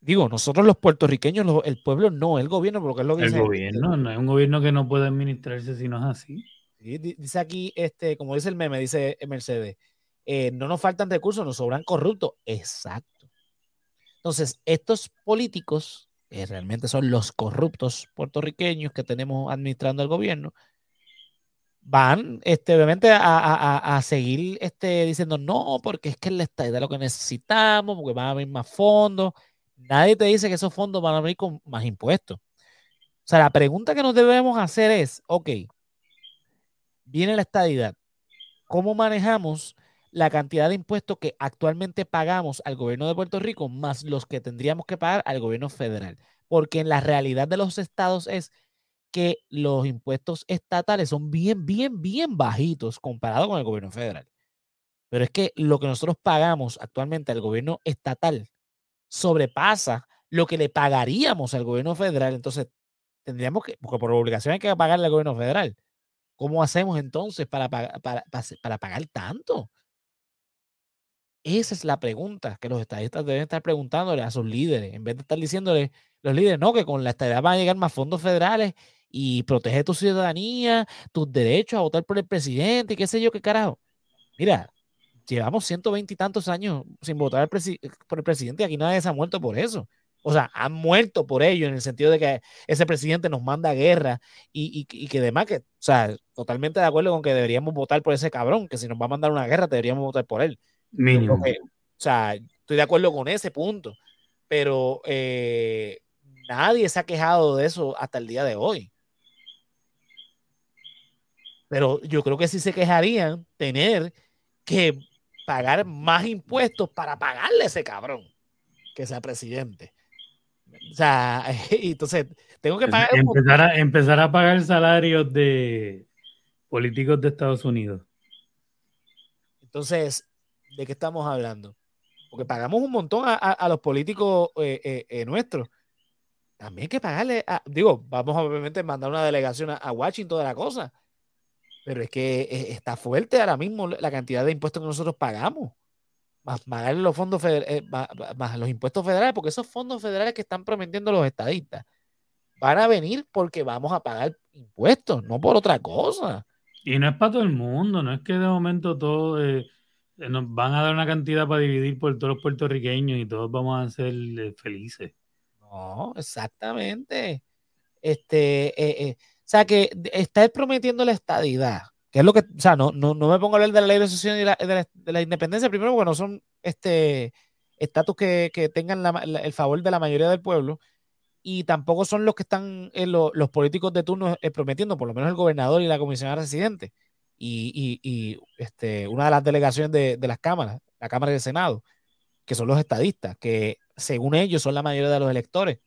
Digo, nosotros los puertorriqueños, el pueblo no, el gobierno, porque es lo que El gobierno, no es un gobierno que no puede administrarse si no es así. dice aquí, este, como dice el meme, dice Mercedes, eh, no nos faltan recursos, nos sobran corruptos. Exacto. Entonces, estos políticos, que realmente son los corruptos puertorriqueños que tenemos administrando el gobierno, van, este, obviamente, a, seguir este, diciendo no, porque es que el Estado es lo que necesitamos, porque van a haber más fondos. Nadie te dice que esos fondos van a venir con más impuestos. O sea, la pregunta que nos debemos hacer es, ok, viene la estadidad, ¿cómo manejamos la cantidad de impuestos que actualmente pagamos al gobierno de Puerto Rico más los que tendríamos que pagar al gobierno federal? Porque en la realidad de los estados es que los impuestos estatales son bien, bien, bien bajitos comparado con el gobierno federal. Pero es que lo que nosotros pagamos actualmente al gobierno estatal sobrepasa lo que le pagaríamos al gobierno federal. Entonces, tendríamos que, porque por obligación hay que pagarle al gobierno federal. ¿Cómo hacemos entonces para, para, para pagar tanto? Esa es la pregunta que los estadistas deben estar preguntándole a sus líderes, en vez de estar diciéndole los líderes, no, que con la estadidad van a llegar más fondos federales y protege tu ciudadanía, tus derechos a votar por el presidente y qué sé yo qué carajo. Mira, llevamos 120 y tantos años sin votar por el presidente y aquí nadie se ha muerto por eso. O sea, han muerto por ello en el sentido de que ese presidente nos manda guerra y, y, que demás que, o sea, totalmente de acuerdo con que deberíamos votar por ese cabrón, que si nos va a mandar una guerra deberíamos votar por él. Mínimo. o sea, estoy de acuerdo con ese punto, pero eh, nadie se ha quejado de eso hasta el día de hoy. Pero yo creo que sí se quejarían tener que pagar más impuestos para pagarle a ese cabrón que sea presidente. O sea, entonces tengo que pagar. Empezar a, empezar a pagar salarios de políticos de Estados Unidos. Entonces, ¿de qué estamos hablando? Porque pagamos un montón a, los políticos eh, eh, eh, nuestros. También hay que pagarle, a, digo, vamos a obviamente mandar una delegación a, a Washington de la cosa, pero es que eh, está fuerte ahora mismo la cantidad de impuestos que nosotros pagamos. Más pagar los fondos eh, más, los impuestos federales, porque esos fondos federales que están prometiendo los estadistas van a venir porque vamos a pagar impuestos, no por otra cosa. Y no es para todo el mundo, no es que de momento todos eh, nos van a dar una cantidad para dividir por todos los puertorriqueños y todos vamos a ser felices. No, exactamente. Este, sea, que está prometiendo la estadidad, que es lo que, o sea, no, no, me pongo a hablar de la ley de asociación y de, la, independencia, primero porque no son este estatus que, tengan el favor de la mayoría del pueblo, y tampoco son los que están en los políticos de turno eh, prometiendo, por lo menos el gobernador y la comisionada residente, y, y, este, una de las delegaciones de, las cámaras, la Cámara del Senado, que son los estadistas, que según ellos son la mayoría de los electores,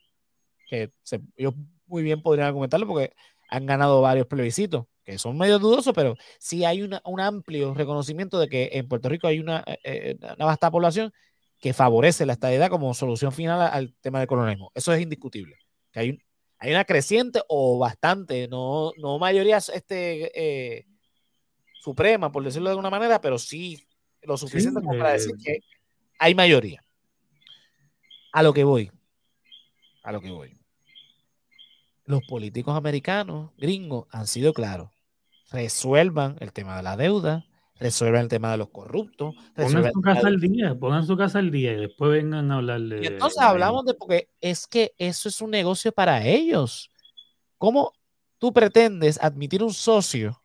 que ellos muy bien podrían argumentarlo porque han ganado varios plebiscitos, que son medio dudosos, pero sí hay un amplio reconocimiento de que en Puerto Rico hay una, eh, eh, una vasta población que favorece la estadidad como solución final al tema del colonialismo. Eso es indiscutible. Que hay, hay una creciente o bastante, no, no mayoría este, eh, suprema, por decirlo de alguna manera, pero sí lo suficiente para decir que hay mayoría. A lo que voy. A lo que voy los políticos americanos, gringos, han sido claros. Resuelvan el tema de la deuda, resuelvan el tema de los corruptos. Pongan su casa al día, pongan su casa al día y después vengan a hablarle. Y entonces hablamos de, porque es que eso es un negocio para ellos. ¿Cómo tú pretendes admitir un socio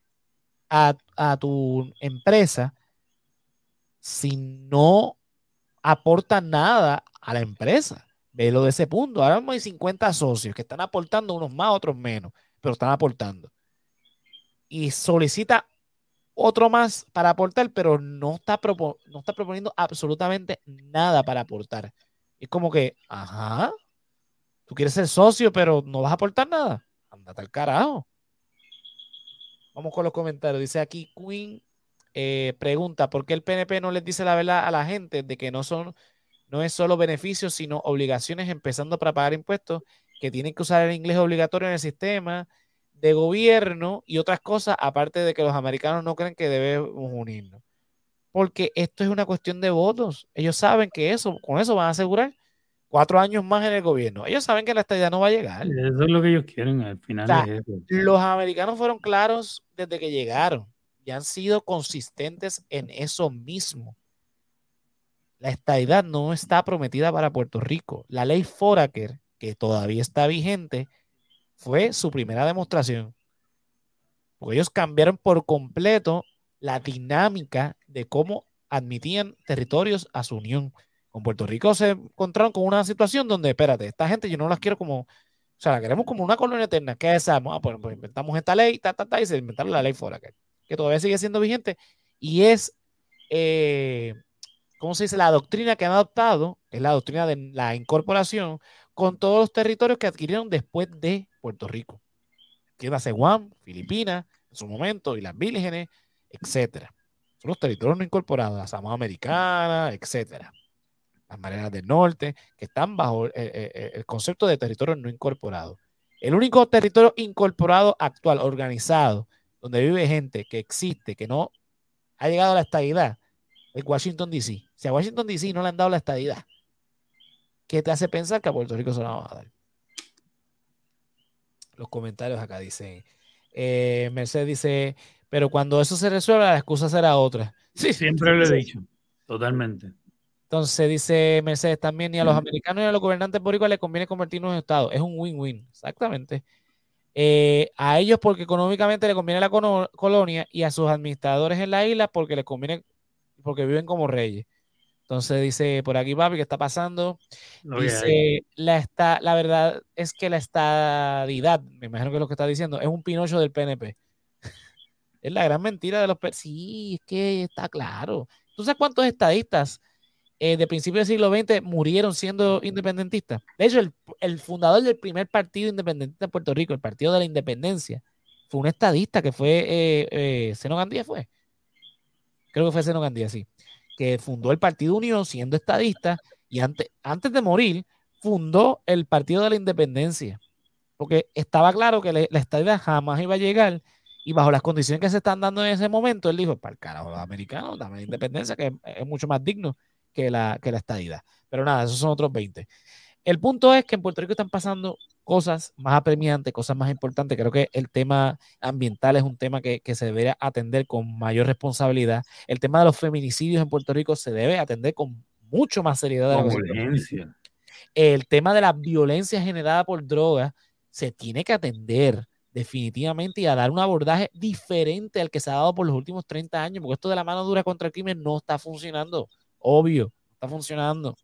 a, a tu empresa si no aporta nada a la empresa? Velo de ese punto. Ahora mismo hay 50 socios que están aportando, unos más, otros menos, pero están aportando. Y solicita otro más para aportar, pero no está, no está proponiendo absolutamente nada para aportar. Es como que, ajá, tú quieres ser socio, pero no vas a aportar nada. Andate al carajo. Vamos con los comentarios. Dice aquí Queen eh, pregunta, ¿por qué el PNP no les dice la verdad a la gente de que no son, no es solo beneficios, sino obligaciones, empezando para pagar impuestos, que tienen que usar el inglés obligatorio en el sistema de gobierno y otras cosas, aparte de que los americanos no creen que debemos unirnos? Porque esto es una cuestión de votos. Ellos saben que eso, con eso van a asegurar cuatro años más en el gobierno. Ellos saben que la estadía no va a llegar. Eso es lo que ellos quieren al final. los americanos fueron claros desde que llegaron y han sido consistentes en eso mismo. La estadidad no está prometida para Puerto Rico. La ley Foraker, que todavía está vigente, fue su primera demostración. Porque ellos cambiaron por completo la dinámica de cómo admitían territorios a su unión. Con Puerto Rico se encontraron con una situación donde, espérate, esta gente yo no las quiero como, o sea, la queremos como una colonia eterna. ¿Qué hacemos? Ah, pues, pues, inventamos esta ley, ta, ta, ta, y se inventaron la ley que, que todavía sigue siendo vigente y es, eh, ¿cómo se dice? La doctrina que han adoptado, es la doctrina de la incorporación con todos los territorios que adquirieron después de Puerto Rico. Queda Guam, Filipinas, en su momento, y las Vírgenes, etcétera. Son los territorios no incorporados, la Samoa Americana, etcétera las marenas del norte, que están bajo eh, eh, eh, el, concepto de territorio no incorporado. El único territorio incorporado actual, organizado, donde vive gente que existe, que no ha llegado a la estabilidad, es Washington, D.C. Si a Washington, D.C. no le han dado la estabilidad, ¿qué te hace pensar que a Puerto Rico se la van a dar? Los comentarios acá dicen, Mercedes dice, pero cuando eso se resuelva, la excusa será otra. Sí, siempre lo he dicho, totalmente. Entonces dice Mercedes también, ni a los americanos ni a los gobernantes boricuas les conviene convertirnos en Estado. Es un win-win, exactamente. Eh, a ellos porque económicamente les conviene la colonia y a sus administradores en la isla porque les conviene, porque viven como reyes. Entonces dice por aquí, papi, ¿qué está pasando? dice, la, está, la verdad es que la estadidad, me imagino que es lo que está diciendo, es un pinocho del PNP. es la gran mentira de los... Sí, es que está claro. ¿Tú sabes cuántos estadistas eh, de principios del siglo XX murieron siendo independentistas. De hecho, el, fundador del primer partido independentista de Puerto Rico, el Partido de la Independencia, fue un estadista que fue eh, eh Seno Gandía, fue. Que fue Seno Gandía, sí. Que fundó el Partido Unión siendo estadista y antes, antes de morir fundó el Partido de la Independencia. Porque estaba claro que la, estadía jamás iba a llegar y bajo las condiciones que se están dando en ese momento, él dijo, para el carajo, los americanos, dame la independencia, que es mucho más digno que la, que la estadidad. Pero nada, esos son otros 20. El punto es que en Puerto Rico están pasando cosas más apremiantes, cosas más importantes. Creo que el tema ambiental es un tema que, se debería atender con mayor responsabilidad. El tema de los feminicidios en Puerto Rico se debe atender con mucho más seriedad. el tema de la violencia generada por drogas se tiene que atender definitivamente y a dar un abordaje diferente al que se ha dado por los últimos 30 años, porque esto de la mano dura contra el crimen no está funcionando obvio, está funcionando.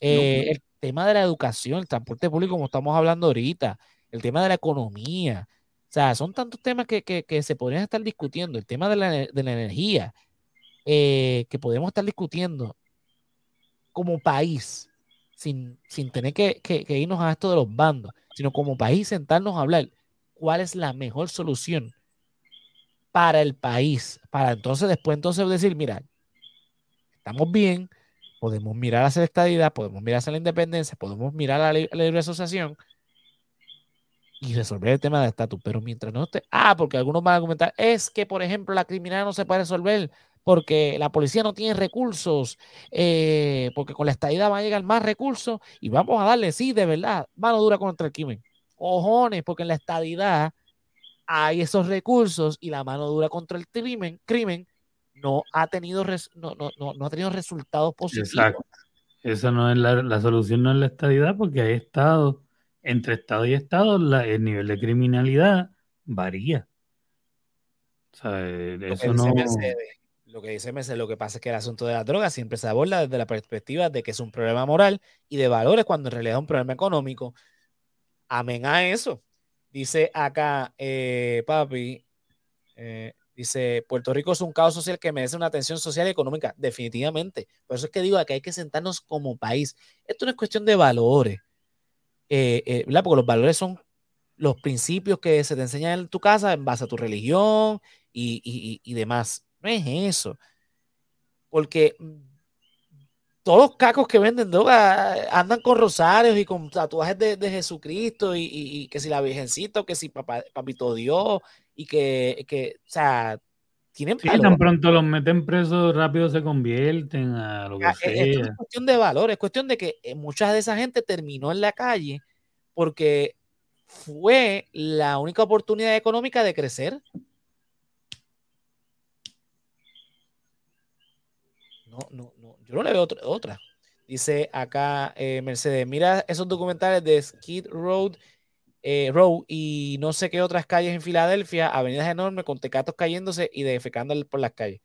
Eh, el tema de la educación, el transporte público, como estamos hablando ahorita, el tema de la economía, o sea, son tantos temas que, se podrían estar discutiendo, el tema de la, energía, eh, que podemos estar discutiendo como país, sin, tener que, que, irnos a esto de los bandos, sino como país sentarnos a hablar cuál es la mejor solución para el país, para entonces después entonces decir, mira, estamos bien, podemos mirar hacia la estadidad, podemos mirar hacia la independencia, podemos mirar a la, libre asociación y resolver el tema de estatus. Pero mientras no esté, ah, porque algunos van a comentar, es que, por ejemplo, la criminalidad no se puede resolver porque la policía no tiene recursos, eh, porque con la estadidad va a llegar más recursos y vamos a darle, sí, de verdad, mano dura contra el crimen. Cojones, porque en la estadidad hay esos recursos y la mano dura contra el crimen, crimen no ha tenido, no, no, no, ha tenido resultados positivos. Exacto. Esa no es la, la, solución, no es la estadidad, porque hay estados, entre estado y estado, el nivel de criminalidad varía. O sea, eso no... lo que dice Mercedes, lo que pasa es que el asunto de la droga siempre se aborda desde la perspectiva de que es un problema moral y de valores cuando en realidad es un problema económico. Amén a eso. Dice acá, eh, papi, eh, Dice, Puerto Rico es un caos social que merece una atención social y económica. Definitivamente. Por eso es que digo que hay que sentarnos como país. Esto no es cuestión de valores, eh, eh. Porque los valores son los principios que se te enseñan en tu casa en base a tu religión y, y, demás. No es eso. Porque todos los cacos que venden droga andan con rosarios y con tatuajes de, Jesucristo y, que si la Virgencita, que si Papito Dios y que, que, o sea, tienen sí, tan pronto los meten presos, rápido se convierten a lo que ah, sea. Es, cuestión de valor, es cuestión de que eh, mucha de esa gente terminó en la calle porque fue la única oportunidad económica de crecer. No, no, yo no le veo otra. Dice acá eh, Mercedes, mira esos documentales de Skid Road, eh, Road y no sé qué otras calles en Filadelfia, avenidas enormes con tecatos cayéndose y defecando por las calles.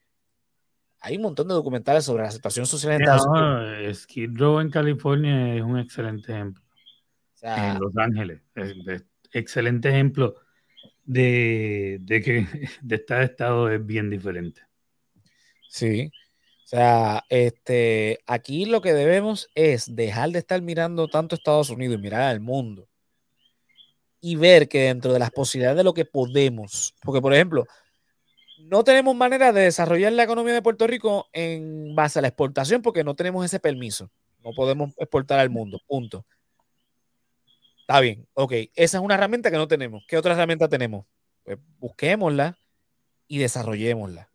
Hay un montón de documentales sobre la situación social en Estados Unidos. Skid Row en California es un excelente ejemplo. en Los Ángeles, es, excelente ejemplo de, de que de este estado es bien diferente. Sí. O sea, este, aquí lo que debemos es dejar de estar mirando tanto Estados Unidos y mirar al mundo y ver que dentro de las posibilidades de lo que podemos, porque por ejemplo, no tenemos manera de desarrollar la economía de Puerto Rico en base a la exportación porque no tenemos ese permiso. No podemos exportar al mundo, punto. Está bien, ok, esa es una herramienta que no tenemos. ¿Qué otra herramienta tenemos? Pues busquémosla y desarrollémosla.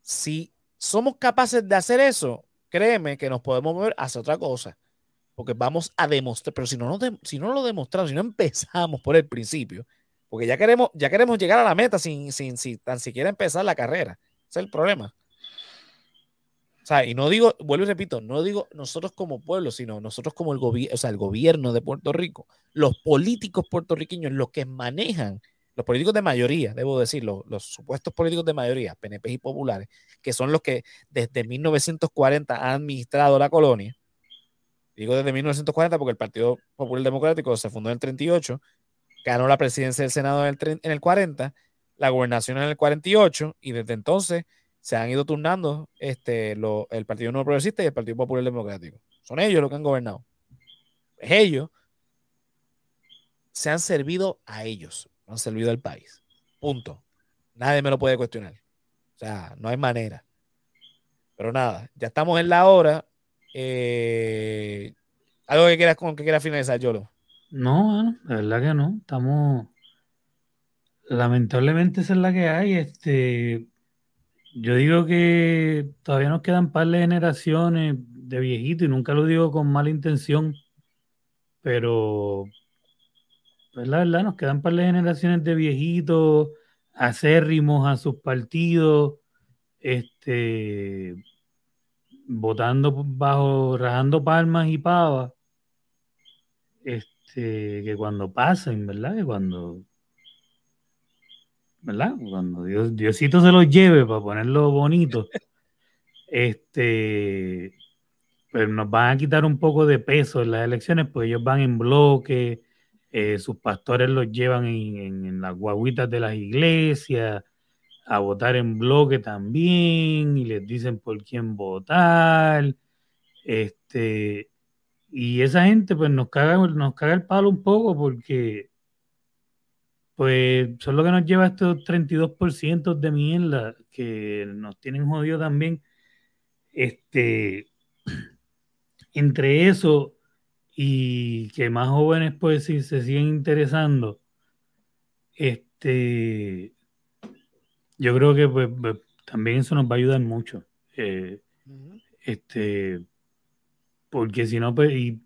Si somos capaces de hacer eso, créeme que nos podemos mover hacia otra cosa. Porque vamos a demostrar, pero si no, si no lo demostramos, si no empezamos por el principio, porque ya queremos, ya queremos llegar a la meta sin, sin, tan siquiera empezar la carrera. Ese es el problema. O sea, y no digo, vuelvo y repito, no digo nosotros como pueblo, sino nosotros como el gobierno, o sea, el gobierno de Puerto Rico, los políticos puertorriqueños, los que manejan los políticos de mayoría, debo decirlo, los supuestos políticos de mayoría, PNP y populares, que son los que desde 1940 han administrado la colonia, digo desde 1940 porque el Partido Popular Democrático se fundó en el 38, ganó la presidencia del Senado en el, en el 40, la gobernación en el 48 y desde entonces se han ido turnando este, el Partido Nuevo Progresista y el Partido Popular Democrático. Son ellos los que han gobernado. Es ellos se han servido a ellos han servido al país. Punto. Nadie me lo puede cuestionar. O sea, no hay manera. Pero nada, ya estamos en la hora. Eh, ¿Algo que quieras con que quieras finalizar, Yolo? No, la verdad que no. Estamos. Lamentablemente esa es la que hay. Este. Yo digo que todavía nos quedan par de generaciones de viejitos y nunca lo digo con mala intención, pero pues la verdad, nos quedan para las generaciones de viejitos, acérrimos a sus partidos, este, votando bajo, rajando palmas y pavas, este, que cuando pasen, ¿verdad? Que cuando, ¿verdad? Cuando Dios, Diosito se los lleve para ponerlo bonito, este, pues nos van a quitar un poco de peso en las elecciones, pues ellos van en bloque eh, sus pastores los llevan en, las guaguitas de las iglesias a votar en bloque también y les dicen por quién votar. Este, y esa gente pues nos caga, nos caga el palo un poco porque pues son lo que nos lleva estos 32% de mierda que nos tienen jodido también. Este, entre eso y que más jóvenes pues si se siguen interesando, este, yo creo que pues, pues, también eso nos va a ayudar mucho. Eh, este, porque si no, pues, y,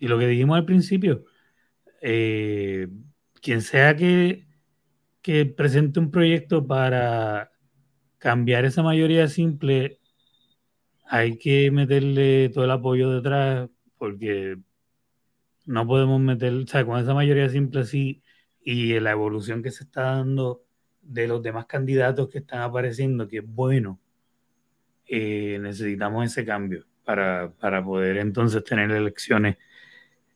lo que dijimos al principio, eh, quien sea que, que presente un proyecto para cambiar esa mayoría simple, hay que meterle todo el apoyo detrás, porque no podemos meter, o sea, con esa mayoría simple así y la evolución que se está dando de los demás candidatos que están apareciendo, que es bueno, eh, necesitamos ese cambio para, poder entonces tener elecciones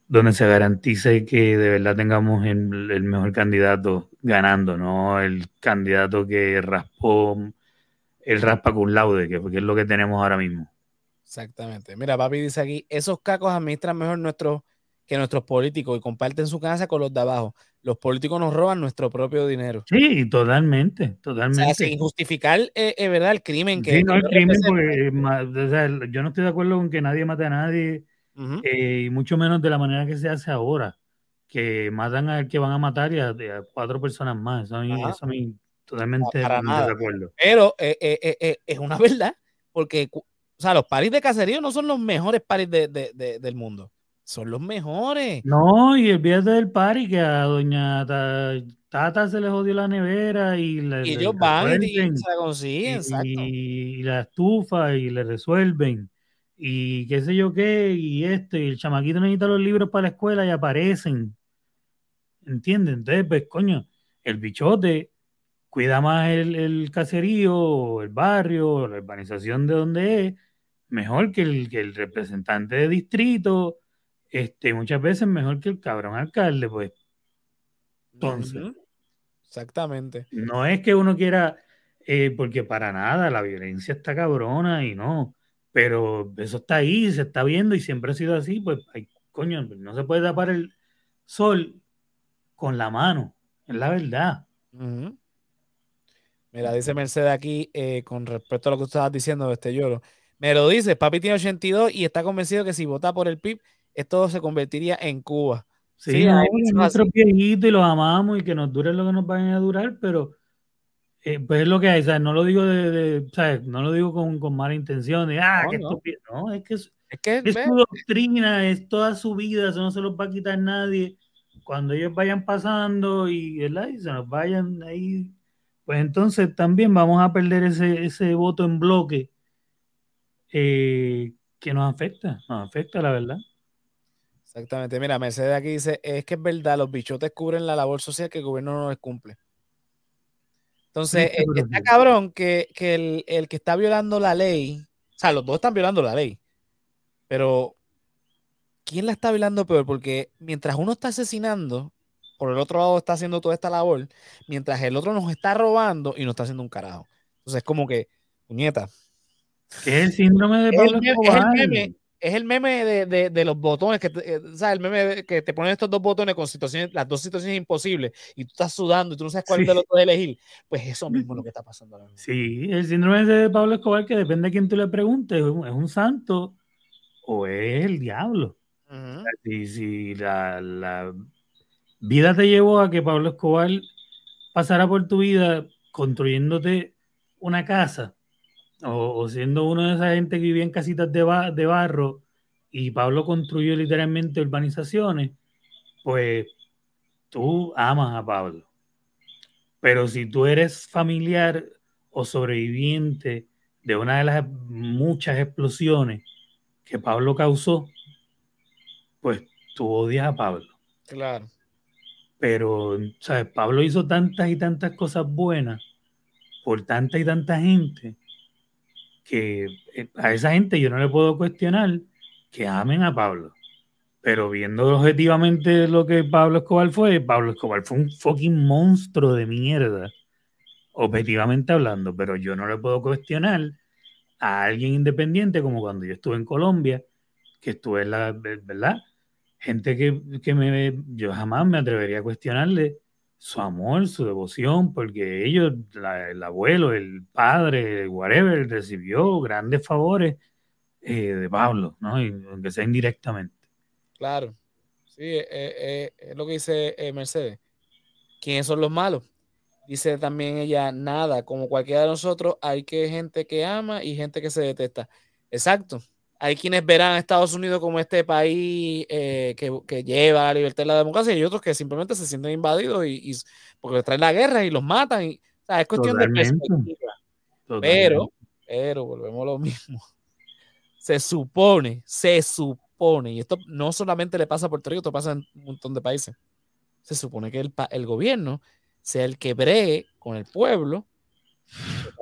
donde se garantice que de verdad tengamos el, el mejor candidato ganando, no el candidato que raspó el raspa con laude, que es lo que tenemos ahora mismo. Exactamente. Mira, papi dice aquí, esos cacos administran mejor nuestros que nuestros políticos y comparten su casa con los de abajo. Los políticos nos roban nuestro propio dinero. Sí, totalmente, totalmente. O sea, sin justificar, eh, eh, ¿verdad? El crimen que... Sí, no, el crimen, porque o sea, yo no estoy de acuerdo con que nadie mate a nadie, eh, y mucho menos de la manera que se hace ahora, que matan al que van a matar y a, cuatro personas más. Eso a mí, eso a mí totalmente no, de acuerdo. Pero es una verdad, porque o sea, los paris de caserío no son los mejores paris de, de, del mundo son los mejores. No, y el viernes del party que a doña Tata se le jodió la nevera y, y ellos van y, se la consiguen, y, la estufa y le resuelven. Y qué sé yo qué, y esto, y el chamaquito necesita los libros para la escuela y aparecen. ¿Entienden? Entonces, pues, coño, el bichote cuida más el, el caserío, el barrio, la urbanización de donde es, mejor que el, que el representante de distrito este, muchas veces mejor que el cabrón alcalde, pues. Entonces. Exactamente. No es que uno quiera, eh, porque para nada, la violencia está cabrona y no, pero eso está ahí, se está viendo y siempre ha sido así, pues, ay, coño, no se puede tapar el sol con la mano, es la verdad. Mira, dice Mercedes aquí, eh, con respecto a lo que tú estabas diciendo de este lloro. Me lo dice, papi tiene 82 y está convencido que si vota por el PIB esto se convertiría en Cuba. Sí, hay nuestros viejitos y los amamos y que nos dure lo que nos vayan a durar, pero eh, pues es lo que hay, No lo digo de, No lo digo con, con mala intención, de, ah, no, que no. no, es que es, que, es su doctrina, es toda su vida, eso no se los va a quitar nadie. Cuando ellos vayan pasando y, y se nos vayan ahí, pues entonces también vamos a perder ese, ese voto en bloque eh, que nos afecta, nos afecta, la verdad. Exactamente. Mira, Mercedes aquí dice, es que es verdad, los bichotes cubren la labor social que el gobierno no les cumple. Entonces, eh, está cabrón que, el, que está violando la ley, o sea, los dos están violando la ley, pero ¿quién la está violando peor? Porque mientras uno está asesinando, por el otro lado está haciendo toda esta labor, mientras el otro nos está robando y no está haciendo un carajo. Entonces, es como que, puñeta. ¿Qué es el síndrome de Pablo es el meme de, de, los botones, que te, eh, el meme que te ponen estos dos botones con situaciones, las dos situaciones imposibles y tú estás sudando y tú no sabes cuál de los dos elegir. Pues eso mismo es lo que está pasando ahora mismo. Sí, el síndrome de Pablo Escobar, que depende de quién tú le preguntes, ¿es un, santo o es el diablo? Si, la, la, vida te llevó a que Pablo Escobar pasara por tu vida construyéndote una casa o, siendo uno de esa gente que vivía en casitas de, de barro y Pablo construyó literalmente urbanizaciones, pues tú amas a Pablo. Pero si tú eres familiar o sobreviviente de una de las muchas explosiones que Pablo causó, pues tú odias a Pablo. Claro. Pero, ¿sabes? Pablo hizo tantas y tantas cosas buenas por tanta y tanta gente que eh, a esa gente yo no le puedo cuestionar que amen a Pablo. Pero viendo objetivamente lo que Pablo Escobar fue, Pablo Escobar fue un fucking monstruo de mierda, objetivamente hablando, pero yo no le puedo cuestionar a alguien independiente como cuando yo estuve en Colombia, que estuve en la, ¿verdad? Gente que, que me, yo jamás me atrevería a cuestionarle su amor, su devoción, porque ellos, el abuelo, el padre, whatever, recibió grandes favores eh, de Pablo, ¿no? aunque sea indirectamente. Claro, sí, eh, eh, es lo que dice Mercedes. ¿Quiénes son los malos? Dice también ella, nada, como cualquiera de nosotros, hay que gente que ama y gente que se detesta. Exacto hay quienes verán a Estados Unidos como este país eh, que, lleva la libertad y la democracia y otros que simplemente se sienten invadidos y, porque les traen la guerra y los matan. Y, es cuestión de perspectiva. Pero, pero volvemos a lo mismo. Se supone, se supone, y esto no solamente le pasa a Puerto Rico, esto pasa en un montón de países. Se supone que el, el gobierno sea el que bree con el pueblo.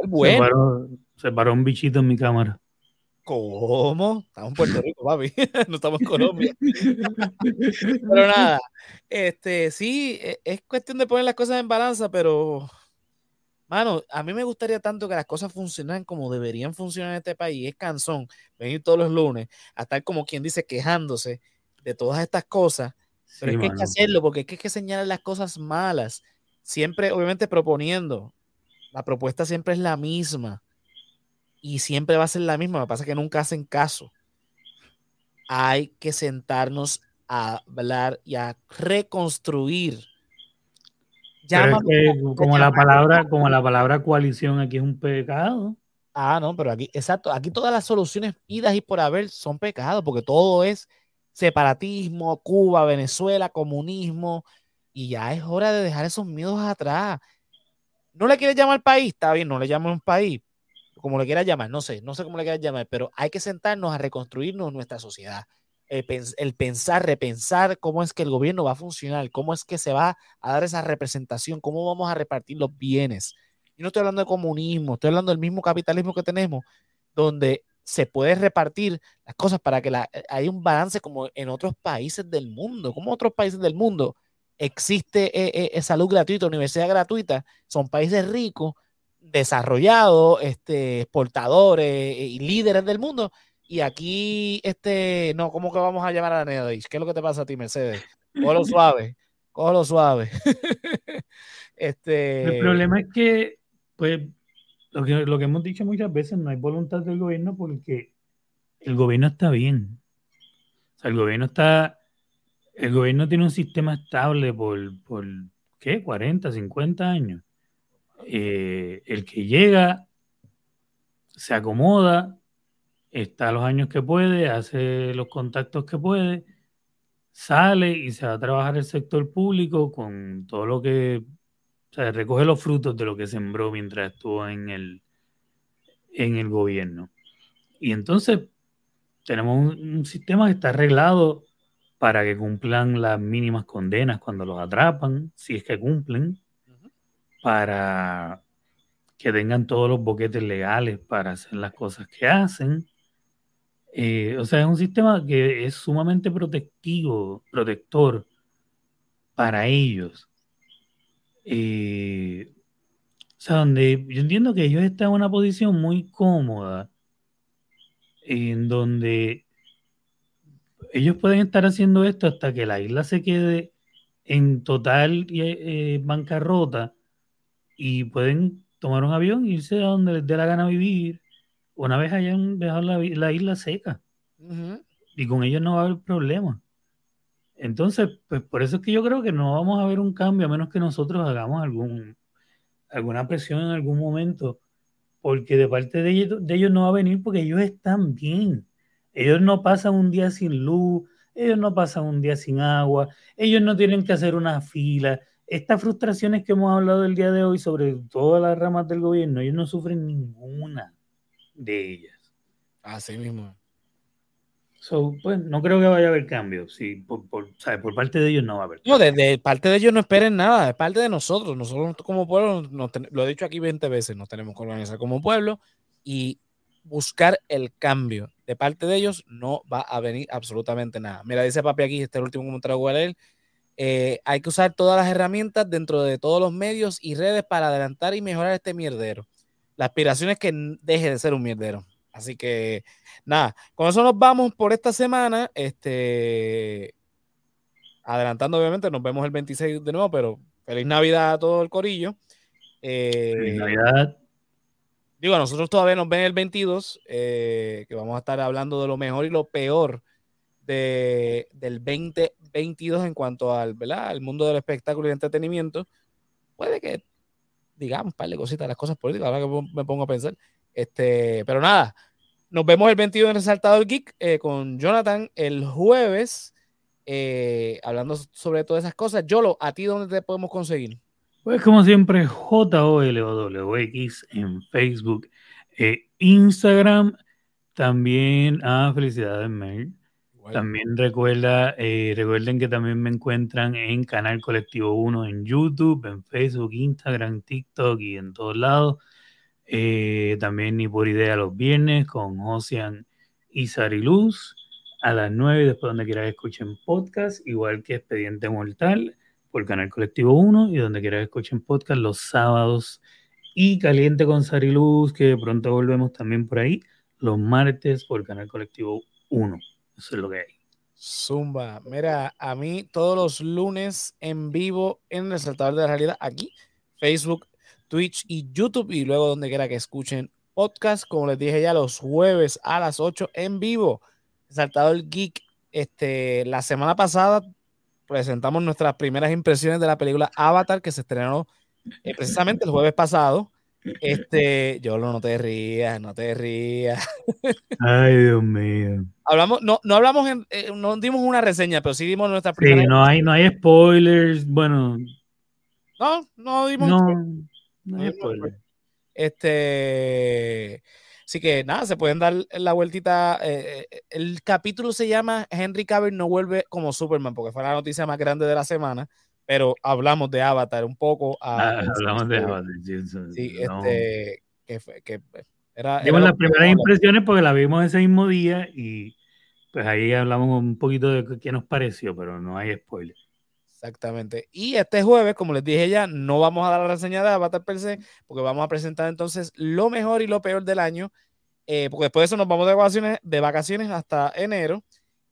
bueno. se paró un bichito en mi cámara. ¿Cómo? Estamos en Puerto Rico, papi. no estamos en Colombia. pero nada, este, sí, e, es cuestión de poner las cosas en balanza, pero, mano, a mí me gustaría tanto que las cosas funcionaran como deberían funcionar en este país. Es cansón venir todos los lunes a estar como quien dice quejándose de todas estas cosas, pero es que hay que hacerlo porque es que hay que señalar las cosas malas, siempre obviamente proponiendo. La propuesta siempre es la misma y siempre va a ser la misma, lo que pasa es que nunca hacen caso. Hay que sentarnos a hablar y a reconstruir. como la palabra, como la palabra coalición aquí es un pecado. Ah, no, pero aquí, exacto, aquí todas las soluciones idas y por haber son pecados, porque todo es separatismo, Cuba, Venezuela, comunismo, y ya es hora de dejar esos miedos atrás. No le quieres llamar país, está bien, no le un país, como le quieras llamar, no sé, no sé cómo le quieras llamar, pero hay que sentarnos a reconstruirnos nuestra sociedad. El, el, pensar, repensar cómo es que el gobierno va a funcionar, cómo es que se va a dar esa representación, cómo vamos a repartir los bienes. Y no estoy hablando de comunismo, estoy hablando del mismo capitalismo que tenemos, donde se puede repartir las cosas para que la, eh, haya un balance como en otros países del mundo, como otros países del mundo existe eh, eh, salud gratuita, universidad gratuita, son países ricos, desarrollados, este, exportadores y líderes del mundo. Y aquí, este, no, ¿cómo que vamos a llamar a la ¿Qué es lo que te pasa a ti, Mercedes? Cógelo suave, cógelo suave. este... El problema es que, pues, lo que, lo que hemos dicho muchas veces, no hay voluntad del gobierno porque el gobierno está bien. O sea, el gobierno está, el gobierno tiene un sistema estable por, por ¿qué? 40, 50 años. Eh, el que llega, se acomoda, está los años que puede, hace los contactos que puede, sale y se va a trabajar el sector público con todo lo que recoge los frutos de lo que sembró mientras estuvo en el, en el gobierno. Y entonces tenemos un, sistema que está arreglado para que cumplan las mínimas condenas cuando los atrapan, si es que cumplen, para que tengan todos los boquetes legales para hacer las cosas que hacen. Eh, o sea, es un sistema que es sumamente protectivo, protector para ellos. Eh, o sea, donde yo entiendo que ellos están en una posición muy cómoda, en donde ellos pueden estar haciendo esto hasta que la isla se quede en total eh, bancarrota y pueden tomar un avión e irse a donde les dé la gana vivir una vez hayan dejado la, isla seca. Y con ellos no va a haber problema. Entonces, pues por eso es que yo creo que no vamos a ver un cambio a menos que nosotros hagamos algún, alguna presión en algún momento, porque de parte de ellos, de ellos no va a venir porque ellos están bien. Ellos no pasan un día sin luz, ellos no pasan un día sin agua, ellos no tienen que hacer una fila. Estas frustraciones que hemos hablado el día de hoy sobre todas las ramas del gobierno, ellos no sufren ninguna de ellas. Así mismo. So, pues, no creo que vaya a haber cambios. Sí, por, por, por parte de ellos no va a haber. No, de, parte de ellos no esperen nada, de parte de nosotros. Nosotros como pueblo, lo he dicho aquí 20 veces, nos tenemos que organizar como pueblo y buscar el cambio. De parte de ellos no va a venir absolutamente nada. Mira, dice papi aquí, este es el último comentario a leer. Eh, hay que usar todas las herramientas dentro de todos los medios y redes para adelantar y mejorar este mierdero. La aspiración es que deje de ser un mierdero. Así que nada, con eso nos vamos por esta semana. Este, adelantando, obviamente, nos vemos el 26 de nuevo, pero feliz Navidad a todo el corillo. feliz eh, Navidad. Digo, nosotros todavía nos ven el 22, eh, que vamos a estar hablando de lo mejor y lo peor de, del 2022 en cuanto al, ¿verdad? al mundo del espectáculo y entretenimiento. Puede que digamos un par de cositas, las cosas políticas, ahora que me pongo a pensar. Este, pero nada, nos vemos el 21 en Resaltador Geek eh, con Jonathan el jueves, eh, hablando sobre todas esas cosas. Yolo, ¿a ti dónde te podemos conseguir? Pues como siempre, J-O-L-O-W-X en Facebook e Instagram. También, ah, felicidades, También recuerda, eh, recuerden que también me encuentran en Canal Colectivo 1 en YouTube, en Facebook, Instagram, TikTok y en todos lados. Eh, también ni por idea los viernes con Ocean y Sariluz a las 9, después donde quieras escuchen podcast, igual que Expediente Mortal por Canal Colectivo 1 y donde quieras escuchen podcast los sábados y Caliente con Sariluz, que pronto volvemos también por ahí, los martes por Canal Colectivo 1. Es lo que hay. Zumba. Mira, a mí todos los lunes en vivo en el Saltador de la Realidad, aquí, Facebook, Twitch y YouTube, y luego donde quiera que escuchen podcast, como les dije ya, los jueves a las 8 en vivo. Saltador Geek, este, la semana pasada presentamos nuestras primeras impresiones de la película Avatar que se estrenó eh, precisamente el jueves pasado. Este, yo no te rías, no te rías. Ay, Dios mío. Hablamos, no, no hablamos, en, eh, no dimos una reseña, pero sí dimos nuestra primera. Sí, no hay, no hay spoilers. Bueno. No, no dimos. No, no hay spoilers. Este. Así que nada, se pueden dar la vueltita. Eh, eh, el capítulo se llama Henry Cavill no vuelve como Superman, porque fue la noticia más grande de la semana. Pero hablamos de Avatar un poco. Ah, hablamos de Avatar. Sí, este. Que, que era, Dimos las primeras impresiones porque la vimos ese mismo día y pues ahí hablamos un poquito de qué nos pareció, pero no hay spoiler. Exactamente. Y este jueves, como les dije ya, no vamos a dar la reseña de Avatar per se, porque vamos a presentar entonces lo mejor y lo peor del año, eh, porque después de eso nos vamos de vacaciones, de vacaciones hasta enero.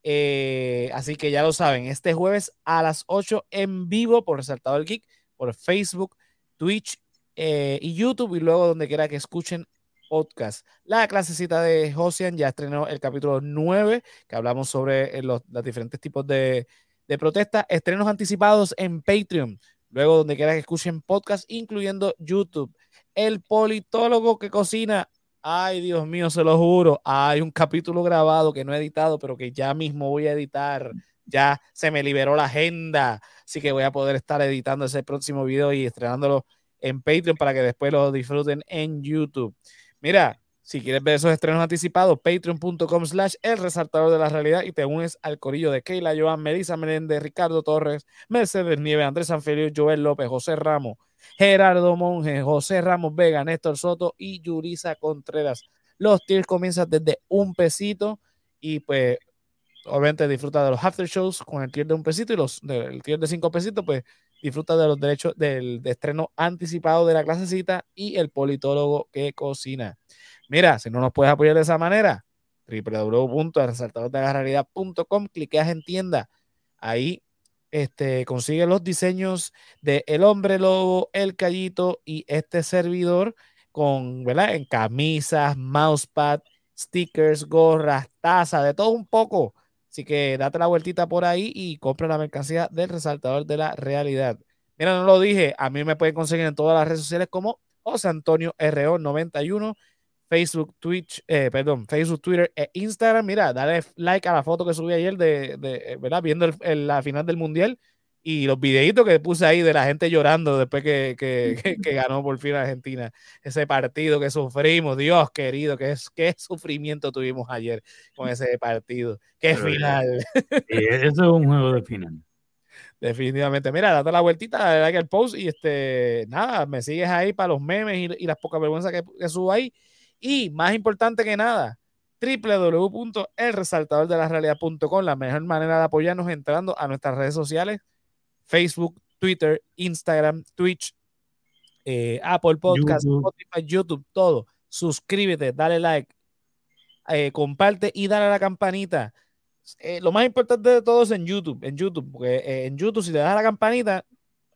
Eh, así que ya lo saben, este jueves a las 8 en vivo por Resaltado el Geek, por Facebook, Twitch eh, y YouTube, y luego donde quiera que escuchen podcast. La clasecita de Josian ya estrenó el capítulo 9, que hablamos sobre los, diferentes tipos de, de protesta. Estrenos anticipados en Patreon. Luego, donde quiera que escuchen podcast, incluyendo YouTube. El politólogo que cocina. Ay, Dios mío, se lo juro. Hay un capítulo grabado que no he editado, pero que ya mismo voy a editar. Ya se me liberó la agenda. Así que voy a poder estar editando ese próximo video y estrenándolo en Patreon para que después lo disfruten en YouTube. Mira, si quieres ver esos estrenos anticipados, patreon.com slash el resaltador de la realidad y te unes al corillo de Keila, Joan, Melissa Meléndez, Ricardo Torres, Mercedes Nieves, Andrés Sanfilio, Joel López, José Ramos, Gerardo Monge, José Ramos Vega, Néstor Soto y Yurisa Contreras. Los tiers comienzan desde un pesito y pues obviamente disfruta de los after shows con el tier de un pesito y los del tier de cinco pesitos pues disfruta de los derechos del estreno anticipado de la clasecita y el politólogo que cocina. Mira, si no nos puedes apoyar de esa manera, www.resaltadordelarrealidad.com, cliqueas en tienda. Ahí este, consigue los diseños de El Hombre Lobo, El Callito y este servidor con, ¿verdad? En camisas, mousepad, stickers, gorras, tazas, de todo un poco Así que date la vueltita por ahí y compra la mercancía del resaltador de la realidad. Mira, no lo dije, a mí me pueden conseguir en todas las redes sociales como José Antonio RO91, Facebook, Twitch, eh, perdón, Facebook, Twitter e Instagram. Mira, dale like a la foto que subí ayer de, de ¿verdad? Viendo la final del Mundial y los videitos que puse ahí de la gente llorando después que, que, que, ganó por fin Argentina ese partido que sufrimos, Dios querido, qué, qué sufrimiento tuvimos ayer con ese partido, qué final. eso es un juego de final. Definitivamente, mira, date la vueltita, dale like al post y este, nada, me sigues ahí para los memes y, y las pocas vergüenzas que, que subo ahí. Y más importante que nada, www.elresaltadordelarrealidad.com, la mejor manera de apoyarnos entrando a nuestras redes sociales Facebook, Twitter, Instagram, Twitch, eh, Apple Podcast, Spotify, YouTube, todo. Suscríbete, dale like, eh, comparte y dale a la campanita. Eh, lo más importante de todo es en YouTube, en YouTube, porque en YouTube si le das a la campanita,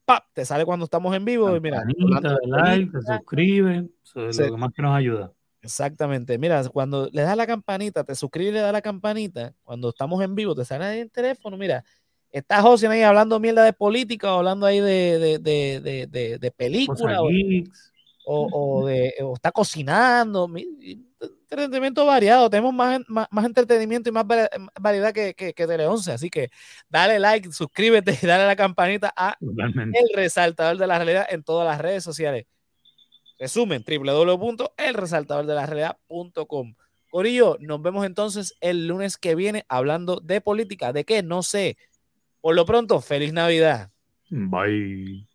¡pap! te sale cuando estamos en vivo. Y mira, like, te suscribe, eso es lo más que nos ayuda. Exactamente. Mira, cuando le das la campanita, te suscribes y le das la campanita, cuando estamos en vivo, te sale ahí el teléfono, mira, está José ahí hablando mierda de política o hablando ahí de, de, de, de película o, de, o está cocinando. Entretenimiento variado, tenemos más, más, entretenimiento y más variedad que, que, que Tele 11. Así que dale like, suscríbete y dale a la campanita a El Resaltador de la Realidad en todas las redes sociales. Resumen, www.elresaltadordelarrealidad.com. Corillo, nos vemos entonces el lunes que viene hablando de política. ¿De qué? No sé. Por lo pronto, feliz Navidad. Bye.